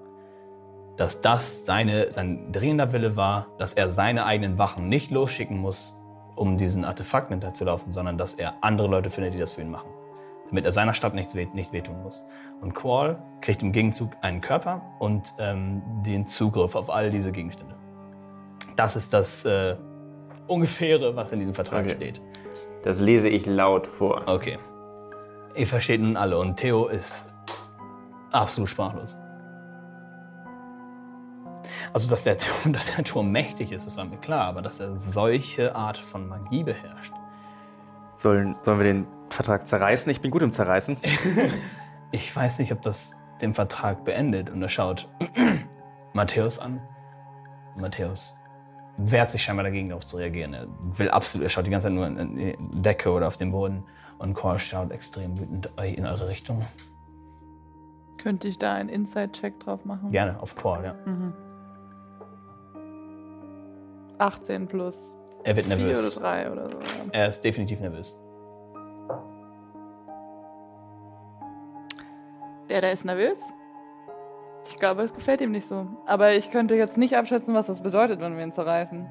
Dass das seine, sein dringender Wille war, dass er seine eigenen Wachen nicht losschicken muss, um diesen Artefakten hinterzulaufen, sondern dass er andere Leute findet, die das für ihn machen. Damit er seiner Stadt nichts nicht wehtun muss. Und Qual kriegt im Gegenzug einen Körper und ähm, den Zugriff auf all diese Gegenstände. Das ist das äh, Ungefähre, was in diesem Vertrag Okay. steht. Das lese ich laut vor. Okay. Ihr versteht nun alle und Theo ist absolut sprachlos. Also, dass der, Turm, dass der Turm mächtig ist, das war mir klar, aber dass er solche Art von Magie beherrscht. Sollen, sollen wir den Vertrag zerreißen? Ich bin gut im Zerreißen. Ich weiß nicht, ob das den Vertrag beendet. Und er schaut Matthäus an. Matthäus wehrt sich scheinbar dagegen, darauf zu reagieren. Er will absolut, er schaut die ganze Zeit nur in die Decke oder auf den Boden. Und Cor schaut extrem wütend in eure Richtung. Könnte ich da einen Inside-Check drauf machen? Gerne, auf Cor, ja. Mhm. 18 plus Er wird 4 oder nervös. 3 oder so. Er ist definitiv nervös. Der, der ist nervös. Ich glaube, es gefällt ihm nicht so. Aber ich könnte jetzt nicht abschätzen, was das bedeutet, wenn wir ihn zerreißen.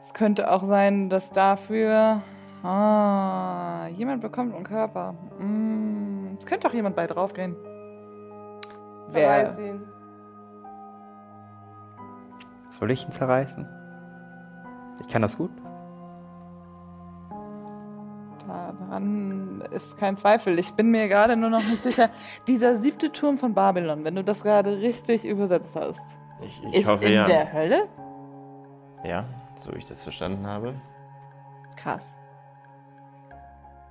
Es könnte auch sein, dass dafür. Ah, jemand bekommt einen Körper. Mm, es könnte auch jemand bei draufgehen. Zerreiß ihn. Soll ich ihn zerreißen? Ich kann das gut. Daran ist kein Zweifel. Ich bin mir gerade nur noch nicht sicher. Dieser siebte Turm von Babylon, wenn du das gerade richtig übersetzt hast, Ich, ich ist hoffe in ja. der Hölle? Ja, so wie ich das verstanden habe. Krass.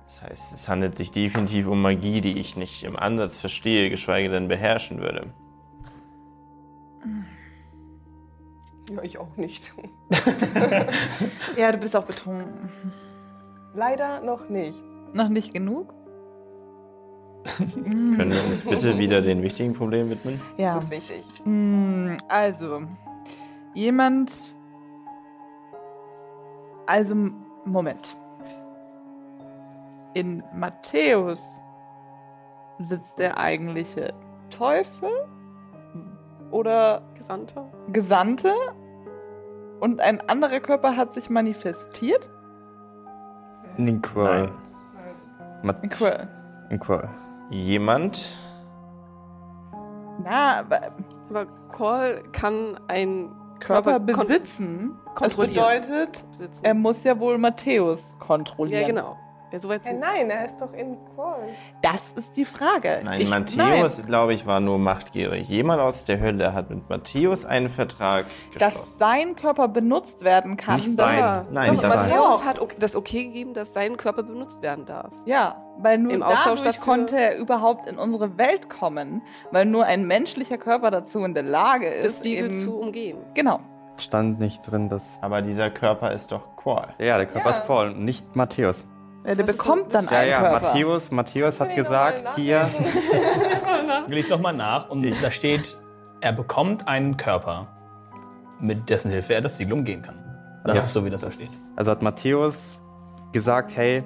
Das heißt, es handelt sich definitiv um Magie, die ich nicht im Ansatz verstehe, geschweige denn beherrschen würde. Ja, ich auch nicht. Ja, du bist auch betrunken. Leider noch nicht. Noch nicht genug? Können wir uns bitte wieder den wichtigen Problemen widmen? Ja. Das ist wichtig. Mm, Also, jemand. Also, Moment. In Matthäus sitzt der eigentliche Teufel oder Gesandter? Gesandte und ein anderer Körper hat sich manifestiert? In Qual. Mat- Cool. In Qual. Jemand, Na, aber Aber Call kann einen Körper Körper kon- besitzen. Das kontrollieren. bedeutet, besitzen. er muss ja wohl Matthäus kontrollieren. ja, genau. Ja, soweit sind nein, er ist doch in Qualls. Das ist die Frage. nein, Ich- Matthäus, nein, glaube ich, war nur machtgierig. Jemand aus der Hölle hat mit Matthäus einen Vertrag dass geschlossen. sein Körper benutzt werden kann. Nicht sein. Nein, Doch, das Matthäus hat das okay gegeben, dass sein Körper benutzt werden darf. Ja, weil nur Im Austausch dadurch konnte er überhaupt in unsere Welt kommen, weil nur ein menschlicher Körper dazu in der Lage ist. Das Siegel zu umgehen. Genau. Stand nicht drin, dass. Aber dieser Körper ist doch Qual. Ja, der Körper Ja. ist Qual, nicht Matthäus. Ja, der Was ist bekommt dann Ja, einen ja, Körper. Matthäus, Matthäus hat Kann ich noch mal gesagt, hier. Lies nochmal nach und da steht, er bekommt einen Körper, mit dessen Hilfe er das Siegel umgehen kann. Das Ja. ist so, wie das da steht. Also hat Matthäus gesagt, hey,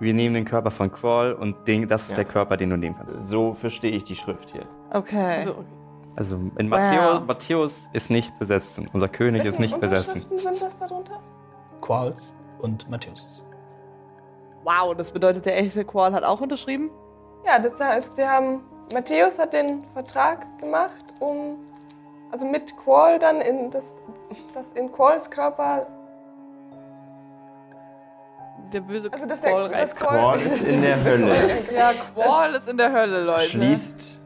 wir nehmen den Körper von Qual und den, das ist Ja. der Körper, den du nehmen kannst. So verstehe ich die Schrift hier. Okay. Also, okay. Also in Matthäus, Wow. Matthäus ist nicht besessen. Unser König ist Wessen nicht besessen. Unterschriften sind das darunter? Quals und Matthäus. Wow, das bedeutet, der echte Qual hat auch unterschrieben? Ja, das heißt, die haben, Matthäus hat den Vertrag gemacht, um, also mit Qual dann in das, das in Quals Körper, der böse also dass der, Qual das reizt. Qual ist in der Hölle. Ja, Qual ist in der Hölle, Leute. Schließt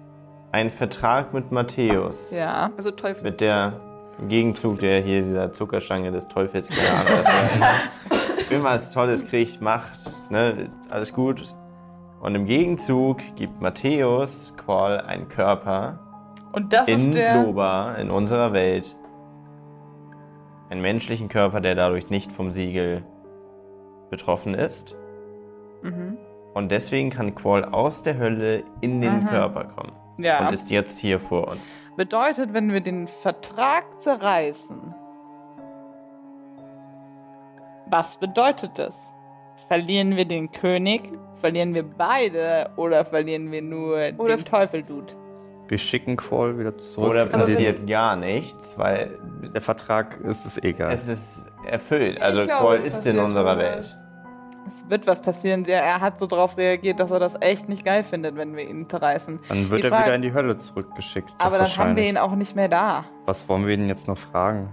einen Vertrag mit Matthäus. Ja. Also Teufel. Mit der im Gegenzug der hier dieser Zuckerstange des Teufels, keine Ahnung, dass er irgendwas Tolles kriegt, macht, ne, alles gut. Und im Gegenzug gibt Matthäus Qual einen Körper Und das in ist der. Loba, in unserer Welt. Einen menschlichen Körper, der dadurch nicht vom Siegel betroffen ist. Mhm. Und deswegen kann Qual aus der Hölle in den Mhm. Körper kommen. Ja. Und ist jetzt hier vor uns. Bedeutet, wenn wir den Vertrag zerreißen. Was bedeutet das? Verlieren wir den König? Verlieren wir beide? Oder verlieren wir nur Oder- den Teufel-Dude? Wir schicken Qual wieder zurück. Oder passiert gar nichts, weil Der Vertrag ist es egal. es ist erfüllt. Also glaube, Qual es ist in unserer Welt. was. Es wird was passieren. Er hat so darauf reagiert, dass er das echt nicht geil findet, wenn wir ihn zerreißen. Dann wird Die er Frage- wieder in die Hölle zurückgeschickt. Aber dann haben wir ihn auch nicht mehr da. Was wollen wir ihn jetzt noch fragen?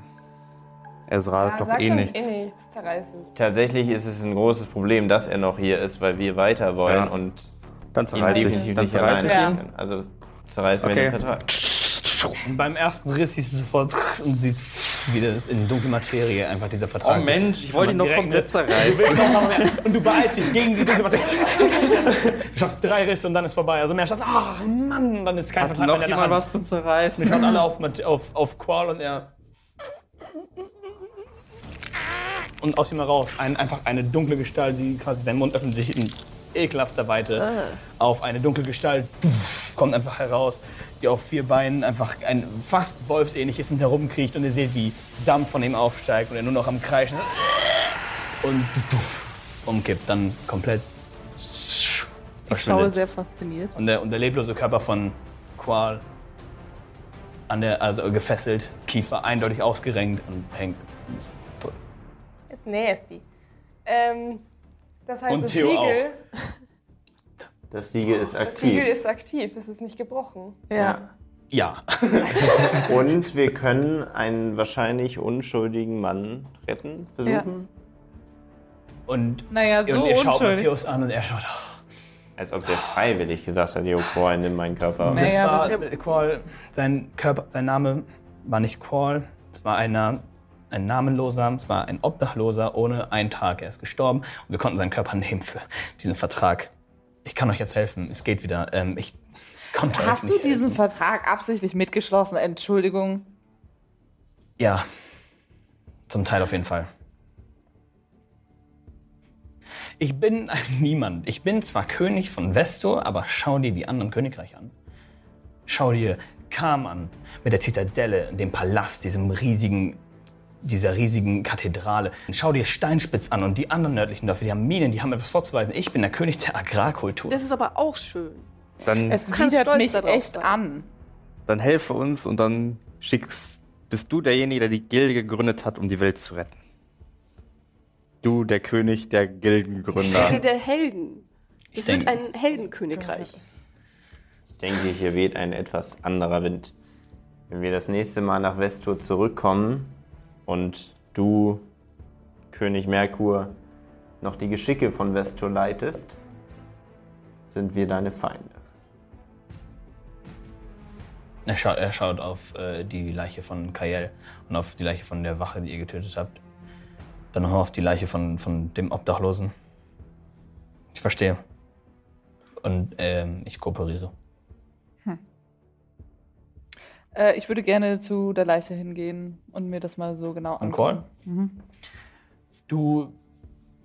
Er sagt Ja, doch sagt eh nichts. eh nichts, zerreiß es. Tatsächlich ist es ein großes Problem, dass er noch hier ist, weil wir weiter wollen Ja. und Dann ihn zerreiß ich. definitiv Dann nicht zerreiß alleine ich Ja. ihn. Also zerreißen Okay. wir den Vertrag. Und beim ersten Riss siehst du sofort und siehst, wie das in dunkle Materie einfach dieser Vertrag. Oh Mensch, ich wollte ihn noch komplett zerreißen. noch mehr. Und du beeilst dich gegen die dunkle Materie. Du schaffst drei Risse und dann ist vorbei. Also mehr schaffst, ach Mann, dann ist kein Hat Vertrag noch mehr deiner jemand was zum Zerreißen? wir schauen alle auf, auf, auf Qual und er. Und aus ihm heraus ein, einfach eine dunkle Gestalt, die quasi, sein Mund öffnet sich in ekelhafter Weite auf eine dunkle Gestalt, kommt einfach heraus, die auf vier Beinen einfach ein fast wolfsähnliches und herumkriecht und ihr seht, wie Dampf von ihm aufsteigt und er nur noch am Kreischen und umkippt, dann komplett Ich schaue sehr fasziniert. Und der, und der leblose Körper von Qual an der, also gefesselt, Kiefer eindeutig ausgerenkt und hängt. tot. Ist nasty. Ähm, das heißt, Und das Theo Siegel, Das Siegel ist das Siegel aktiv. ist aktiv, es ist nicht gebrochen. Ja. Ja. Und wir können einen wahrscheinlich unschuldigen Mann retten, versuchen. Und, Naja, so und ihr schaut unschuldig. Matthäus an und er schaut. Oh. Als ob der freiwillig gesagt hat, Jo, Qual, nimm meinen Körper. Nee. Das Naja, war aber- Qual, sein Körper, sein Name war nicht Qual, es war einer, ein Namenloser, es war ein Obdachloser ohne einen Tag. Er ist gestorben und wir konnten seinen Körper nehmen für diesen Vertrag. Ich kann euch jetzt helfen, es geht wieder. Ähm, ich konnte Hast du diesen helfen. Vertrag absichtlich mitgeschlossen? Entschuldigung. Ja, zum Teil auf jeden Fall. Ich bin ein Niemand. Ich bin zwar König von Vestor, aber schau dir die anderen Königreiche an. Schau dir Kam an, mit der Zitadelle, dem Palast, diesem riesigen, dieser riesigen Kathedrale. Schau dir Steinspitz an und die anderen nördlichen Dörfer, die haben Minen, die haben etwas vorzuweisen. Ich bin der König der Agrarkultur. Das ist aber auch schön. Dann, Es kannst widert stolz mich darauf echt sein. an. dann helfe uns und dann schickst, bist du derjenige, der die Gilde gegründet hat, um die Welt zu retten. Du, der König der Gildengründer. der Helden. Das Ich wird denke- ein Heldenkönigreich. Ich denke, hier weht ein etwas anderer Wind. Wenn wir das nächste Mal nach Vestur zurückkommen und du, König Merkur, noch die Geschicke von Vestur leitest, sind wir deine Feinde. Er schaut, er schaut auf äh, die Leiche von Kael und auf die Leiche von der Wache, die ihr getötet habt. Dann noch auf die Leiche von, von dem Obdachlosen. Ich verstehe. Und ähm, ich kooperiere. Äh, ich würde gerne zu der Leiche hingehen und mir das mal so genau An anschauen. Call? Du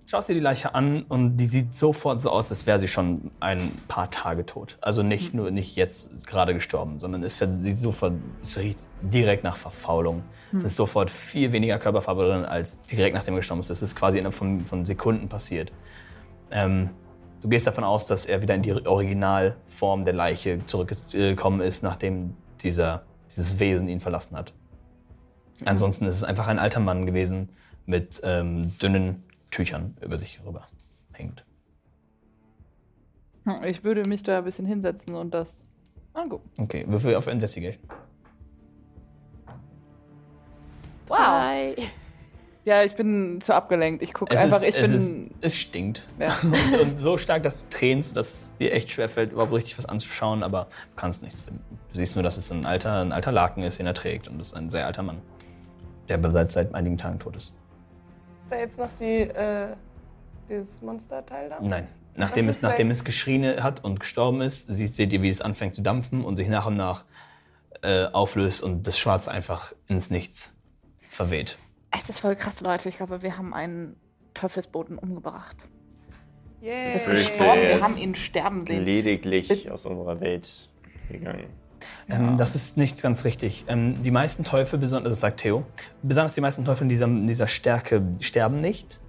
schaust dir die Leiche an und die sieht sofort so aus, als wäre sie schon ein paar Tage tot. Also nicht nur nicht jetzt gerade gestorben, sondern es sieht sofort, es riecht direkt nach Verfaulung. Es ist sofort viel weniger Körperfarbe drin, als direkt nachdem er gestorben ist. Es ist quasi innerhalb von, von Sekunden passiert. Ähm, du gehst davon aus, dass er wieder in die Originalform der Leiche zurückgekommen ist, nachdem dieser, dieses Wesen ihn verlassen hat. Ansonsten ist es einfach ein alter Mann gewesen mit ähm, dünnen Tüchern über sich rüber hängt. Ich würde mich da ein bisschen hinsetzen und das angucken. Okay, Würfel auf Investigation. Hi. Ja, ich bin zu abgelenkt. Ich gucke einfach, ist, ich es, bin. ist, es stinkt. Ja. Und, und so stark, dass du tränst, dass es dir echt schwerfällt, überhaupt richtig was anzuschauen, aber du kannst nichts finden. Du siehst nur, dass es ein alter, ein alter Laken ist, den er trägt und es ist ein sehr alter Mann, der bereits seit einigen Tagen tot ist. Ist da jetzt noch die, äh, dieses Monsterteil da? Nein. Nachdem Das es, nachdem es geschrien hat und gestorben ist, siehst, seht ihr, wie es anfängt zu dampfen und sich nach und nach äh, auflöst und das Schwarz einfach ins Nichts verweht. Es ist voll krass, Leute. Ich glaube, wir haben einen Teufelsboten umgebracht. Yay. Es ist gestorben. Wir haben ihn sterben sehen. lediglich aus unserer Welt gegangen. Ähm, das ist nicht ganz richtig. Ähm, die meisten Teufel, besonders, das sagt Theo, besonders die meisten Teufel in dieser, in dieser Stärke sterben nicht,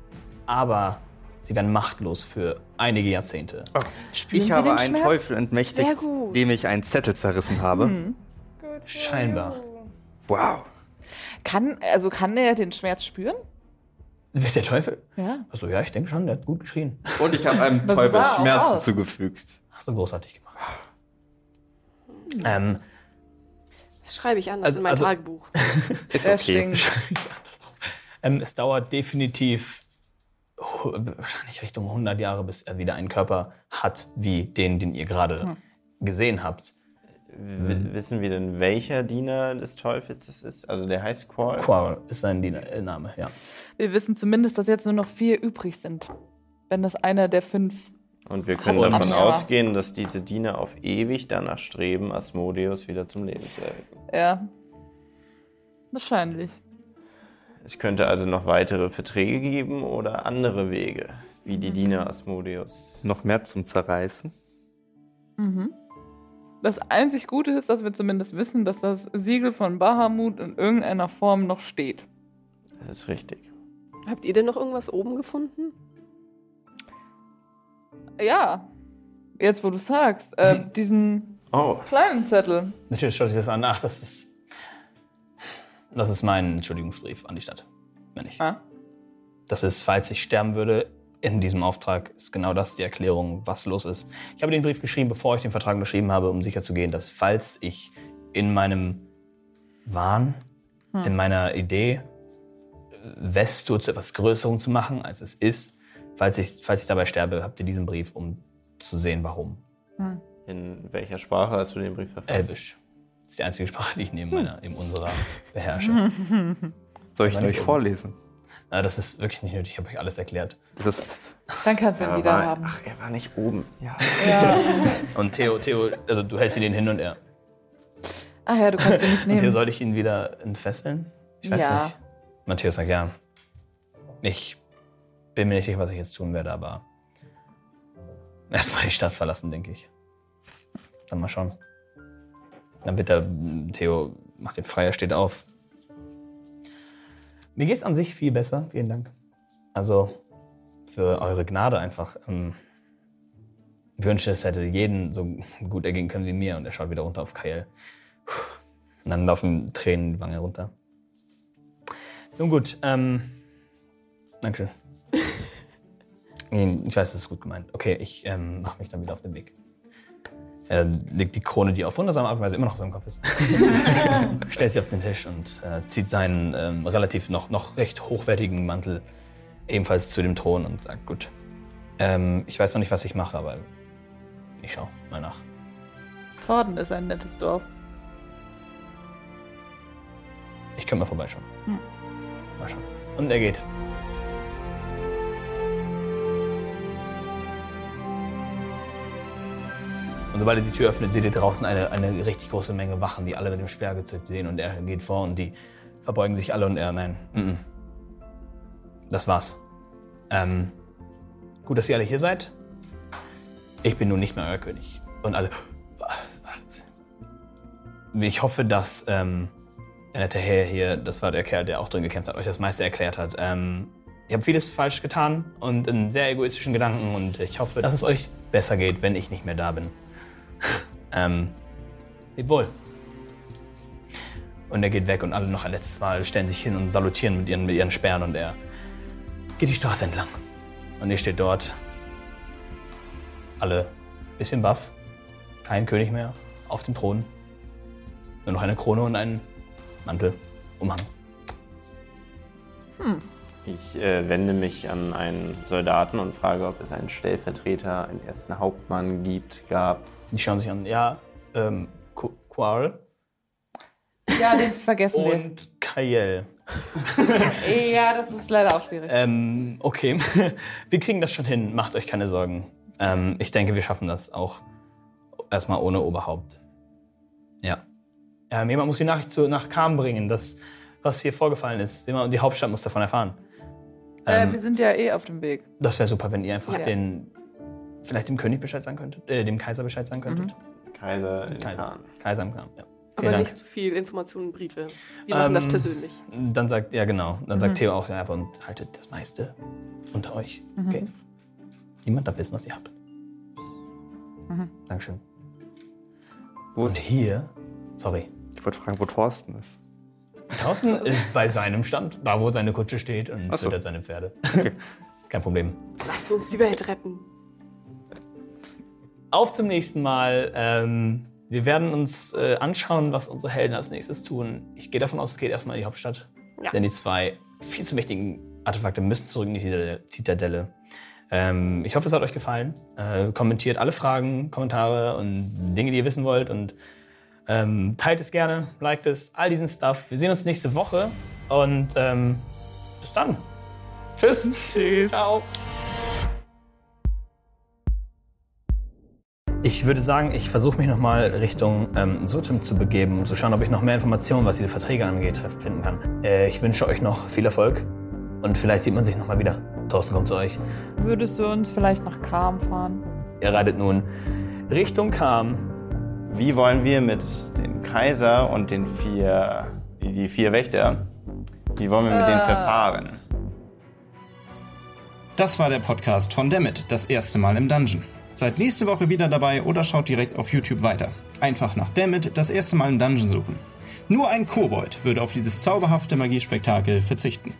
aber sie werden machtlos für einige Jahrzehnte. Spüren Ich habe einen Schmerz? Teufel entmächtigt, dem ich einen Zettel zerrissen habe. Hm. Scheinbar. Wow. Kann, also kann er den Schmerz spüren? Wer der Teufel? Ja. Achso, ja, ich denke schon, der hat gut geschrien. Und ich habe einem Teufel Schmerzen aus. zugefügt. Hast du großartig gemacht. Ähm, Das schreibe ich an, das Also- in mein also- Tagebuch. Ist okay. ähm, es dauert definitiv hu- wahrscheinlich Richtung 100 Jahre, bis er wieder einen Körper hat, wie den, den ihr gerade Hm. gesehen habt. W wissen wir denn, welcher Diener des Teufels das ist? Also der heißt Qual. Qual ist sein Diener- äh, Name, ja. Wir wissen zumindest, dass jetzt nur noch vier übrig sind. Wenn das einer der fünf. Und wir können davon Ja. ausgehen, dass diese Diener auf ewig danach streben, Asmodeus wieder zum Leben zu erwecken. Ja. Wahrscheinlich. Es könnte also noch weitere Verträge geben oder andere Wege, wie Mhm. die Diener Asmodeus. Noch mehr zum Zerreißen. Mhm. Das einzig Gute ist, dass wir zumindest wissen, dass das Siegel von Bahamut in irgendeiner Form noch steht. Das ist richtig. Habt ihr denn noch irgendwas oben gefunden? Ja. Jetzt, wo du sagst, äh, Mhm. diesen Oh, kleinen Zettel. Natürlich schaut sich das an. Ach, das ist. Das ist mein Entschuldigungsbrief an die Stadt. Wenn ich. Ah. Das ist, falls ich sterben würde, in diesem Auftrag ist genau das die Erklärung, was los ist. Ich habe den Brief geschrieben, bevor ich den Vertrag unterschrieben habe, um sicherzugehen, dass falls ich in meinem Wahn, Hm. in meiner Idee, Vestur zu etwas Größerem zu machen, als es ist, falls ich, falls ich dabei sterbe, habt ihr diesen Brief, um zu sehen, warum. Hm. in welcher Sprache hast du den Brief verfasst? Elbisch. Das ist die einzige Sprache, die ich neben meiner, neben unserer beherrsche. Soll ich Nein, euch vorlesen? Na, das ist wirklich nicht nötig, ich habe euch alles erklärt. Das ist. Dann kannst du ihn Er wieder war, haben. ach, er war nicht oben. Ja. Ja. Und Theo, Theo, also du hältst ihn den hin und er. Ach ja, du kannst ihn nicht Und Theo, nehmen. soll ich ihn wieder entfesseln? Ich weiß Ja. nicht. Matthäus sagt ja. Ich bin mir nicht sicher, was ich jetzt tun werde, aber erstmal die Stadt verlassen, denke ich. Dann mal schauen. Dann wird der Theo macht den Freier, steht auf. Mir geht's an sich viel besser, vielen Dank. Also für eure Gnade einfach. Ähm, ich wünschte, es hätte jeden so gut ergehen können wie mir. Und er schaut wieder runter auf Kael. Und dann laufen Tränen die Wange runter. Nun gut, ähm. Dankeschön. Nee, ich weiß, das ist gut gemeint. Okay, ich ähm, mache mich dann wieder auf den Weg. Er legt die Krone, die auf wundersame Art und Weise immer noch auf seinem Kopf ist, stellt sie auf den Tisch und äh, zieht seinen ähm, relativ noch, noch recht hochwertigen Mantel ebenfalls zu dem Thron und sagt, gut, ähm, ich weiß noch nicht, was ich mache, aber ich schau mal nach. Torden ist ein nettes Dorf. Ich könnte mal vorbeischauen. Hm. Mal schauen. Und er geht. Sobald er die Tür öffnet, seht ihr draußen eine, eine richtig große Menge Wachen, die alle mit dem Speer gezückt sehen. Und er geht vor und die verbeugen sich alle und er, nein, mm -mm. das war's. Ähm, gut, dass ihr alle hier seid. Ich bin nun nicht mehr euer König. Und alle, ich hoffe, dass ähm, der nette Herr hier, das war der Kerl, der auch drin gekämpft hat, euch das meiste erklärt hat. Ähm, ihr habt vieles falsch getan und in sehr egoistischen Gedanken und ich hoffe, dass es euch besser geht, wenn ich nicht mehr da bin. Ähm, lebt wohl. Und er geht weg und alle noch ein letztes Mal stellen sich hin und salutieren mit ihren, mit ihren Sperren und er geht die Straße entlang. Und ihr steht dort, alle bisschen baff, kein König mehr, auf dem Thron. Nur noch eine Krone und ein Mantel, Umhang. Ich äh, wende mich an einen Soldaten und frage, ob es einen Stellvertreter, einen ersten Hauptmann gibt, gab. Die schauen sich an, ja, ähm, Qu- Qual Ja, den vergessen und Kael. wir. Ja, das ist leider auch schwierig. Ähm, okay, wir kriegen das schon hin, macht euch keine Sorgen. Ähm, ich denke, wir schaffen das auch erstmal ohne Oberhaupt. Ja. Ähm, jemand muss die Nachricht zu, nach Kam bringen, dass, was hier vorgefallen ist. Jemand, die Hauptstadt muss davon erfahren. äh, Ähm, wir sind ja eh auf dem Weg. Das wäre super, wenn ihr einfach Ja. den vielleicht dem König Bescheid sagen könntet, äh, dem Kaiser Bescheid sagen könntet. Kaiser in Kaiser. Khan. Kaiser im Khan, ja. Aber Vielen Dank. nicht zu viel Informationen, Briefe. Wir machen das Ähm, persönlich. Dann sagt, ja genau, dann sagt Mhm. Theo auch, ja, aber und haltet das meiste unter euch. Mhm. Okay? Niemand darf wissen, was ihr habt. Mhm. Dankeschön. Wo Und ist, hier, sorry, Ich wollte fragen, wo Thorsten ist. Thorsten ist bei seinem Stand, da wo seine Kutsche steht und so. füttert seine Pferde. Kein Problem. Lasst uns die Welt retten. Auf zum nächsten Mal. Ähm, wir werden uns äh, anschauen, was unsere Helden als nächstes tun. Ich gehe davon aus, es geht erstmal in die Hauptstadt. Ja. Denn die zwei viel zu mächtigen Artefakte müssen zurück in die Zitadelle-. Ähm, ich hoffe, es hat euch gefallen. Äh, kommentiert alle Fragen, Kommentare und Dinge, die ihr wissen wollt. Und ähm, teilt es gerne, liked es, all diesen Stuff. Wir sehen uns nächste Woche. Und ähm, bis dann. Tschüss. Tschüss. Ciao. Ich würde sagen, ich versuche mich nochmal Richtung ähm, Sotum zu begeben, um zu schauen, ob ich noch mehr Informationen, was diese Verträge angeht, finden kann. Äh, ich wünsche euch noch viel Erfolg und vielleicht sieht man sich nochmal wieder. Thorsten kommt zu euch. Würdest du uns vielleicht nach Kam fahren? Ihr reitet nun Richtung Kam. Wie wollen wir mit dem Kaiser und den vier, die, vier Wächter, wie wollen wir mit denen Äh. verfahren? Das war der Podcast von Dammit, das erste Mal im Dungeon. Seid nächste Woche wieder dabei oder schaut direkt auf YouTube weiter. Einfach nach Dammit, das erste Mal im Dungeon suchen. Nur ein Kobold würde auf dieses zauberhafte Magiespektakel verzichten.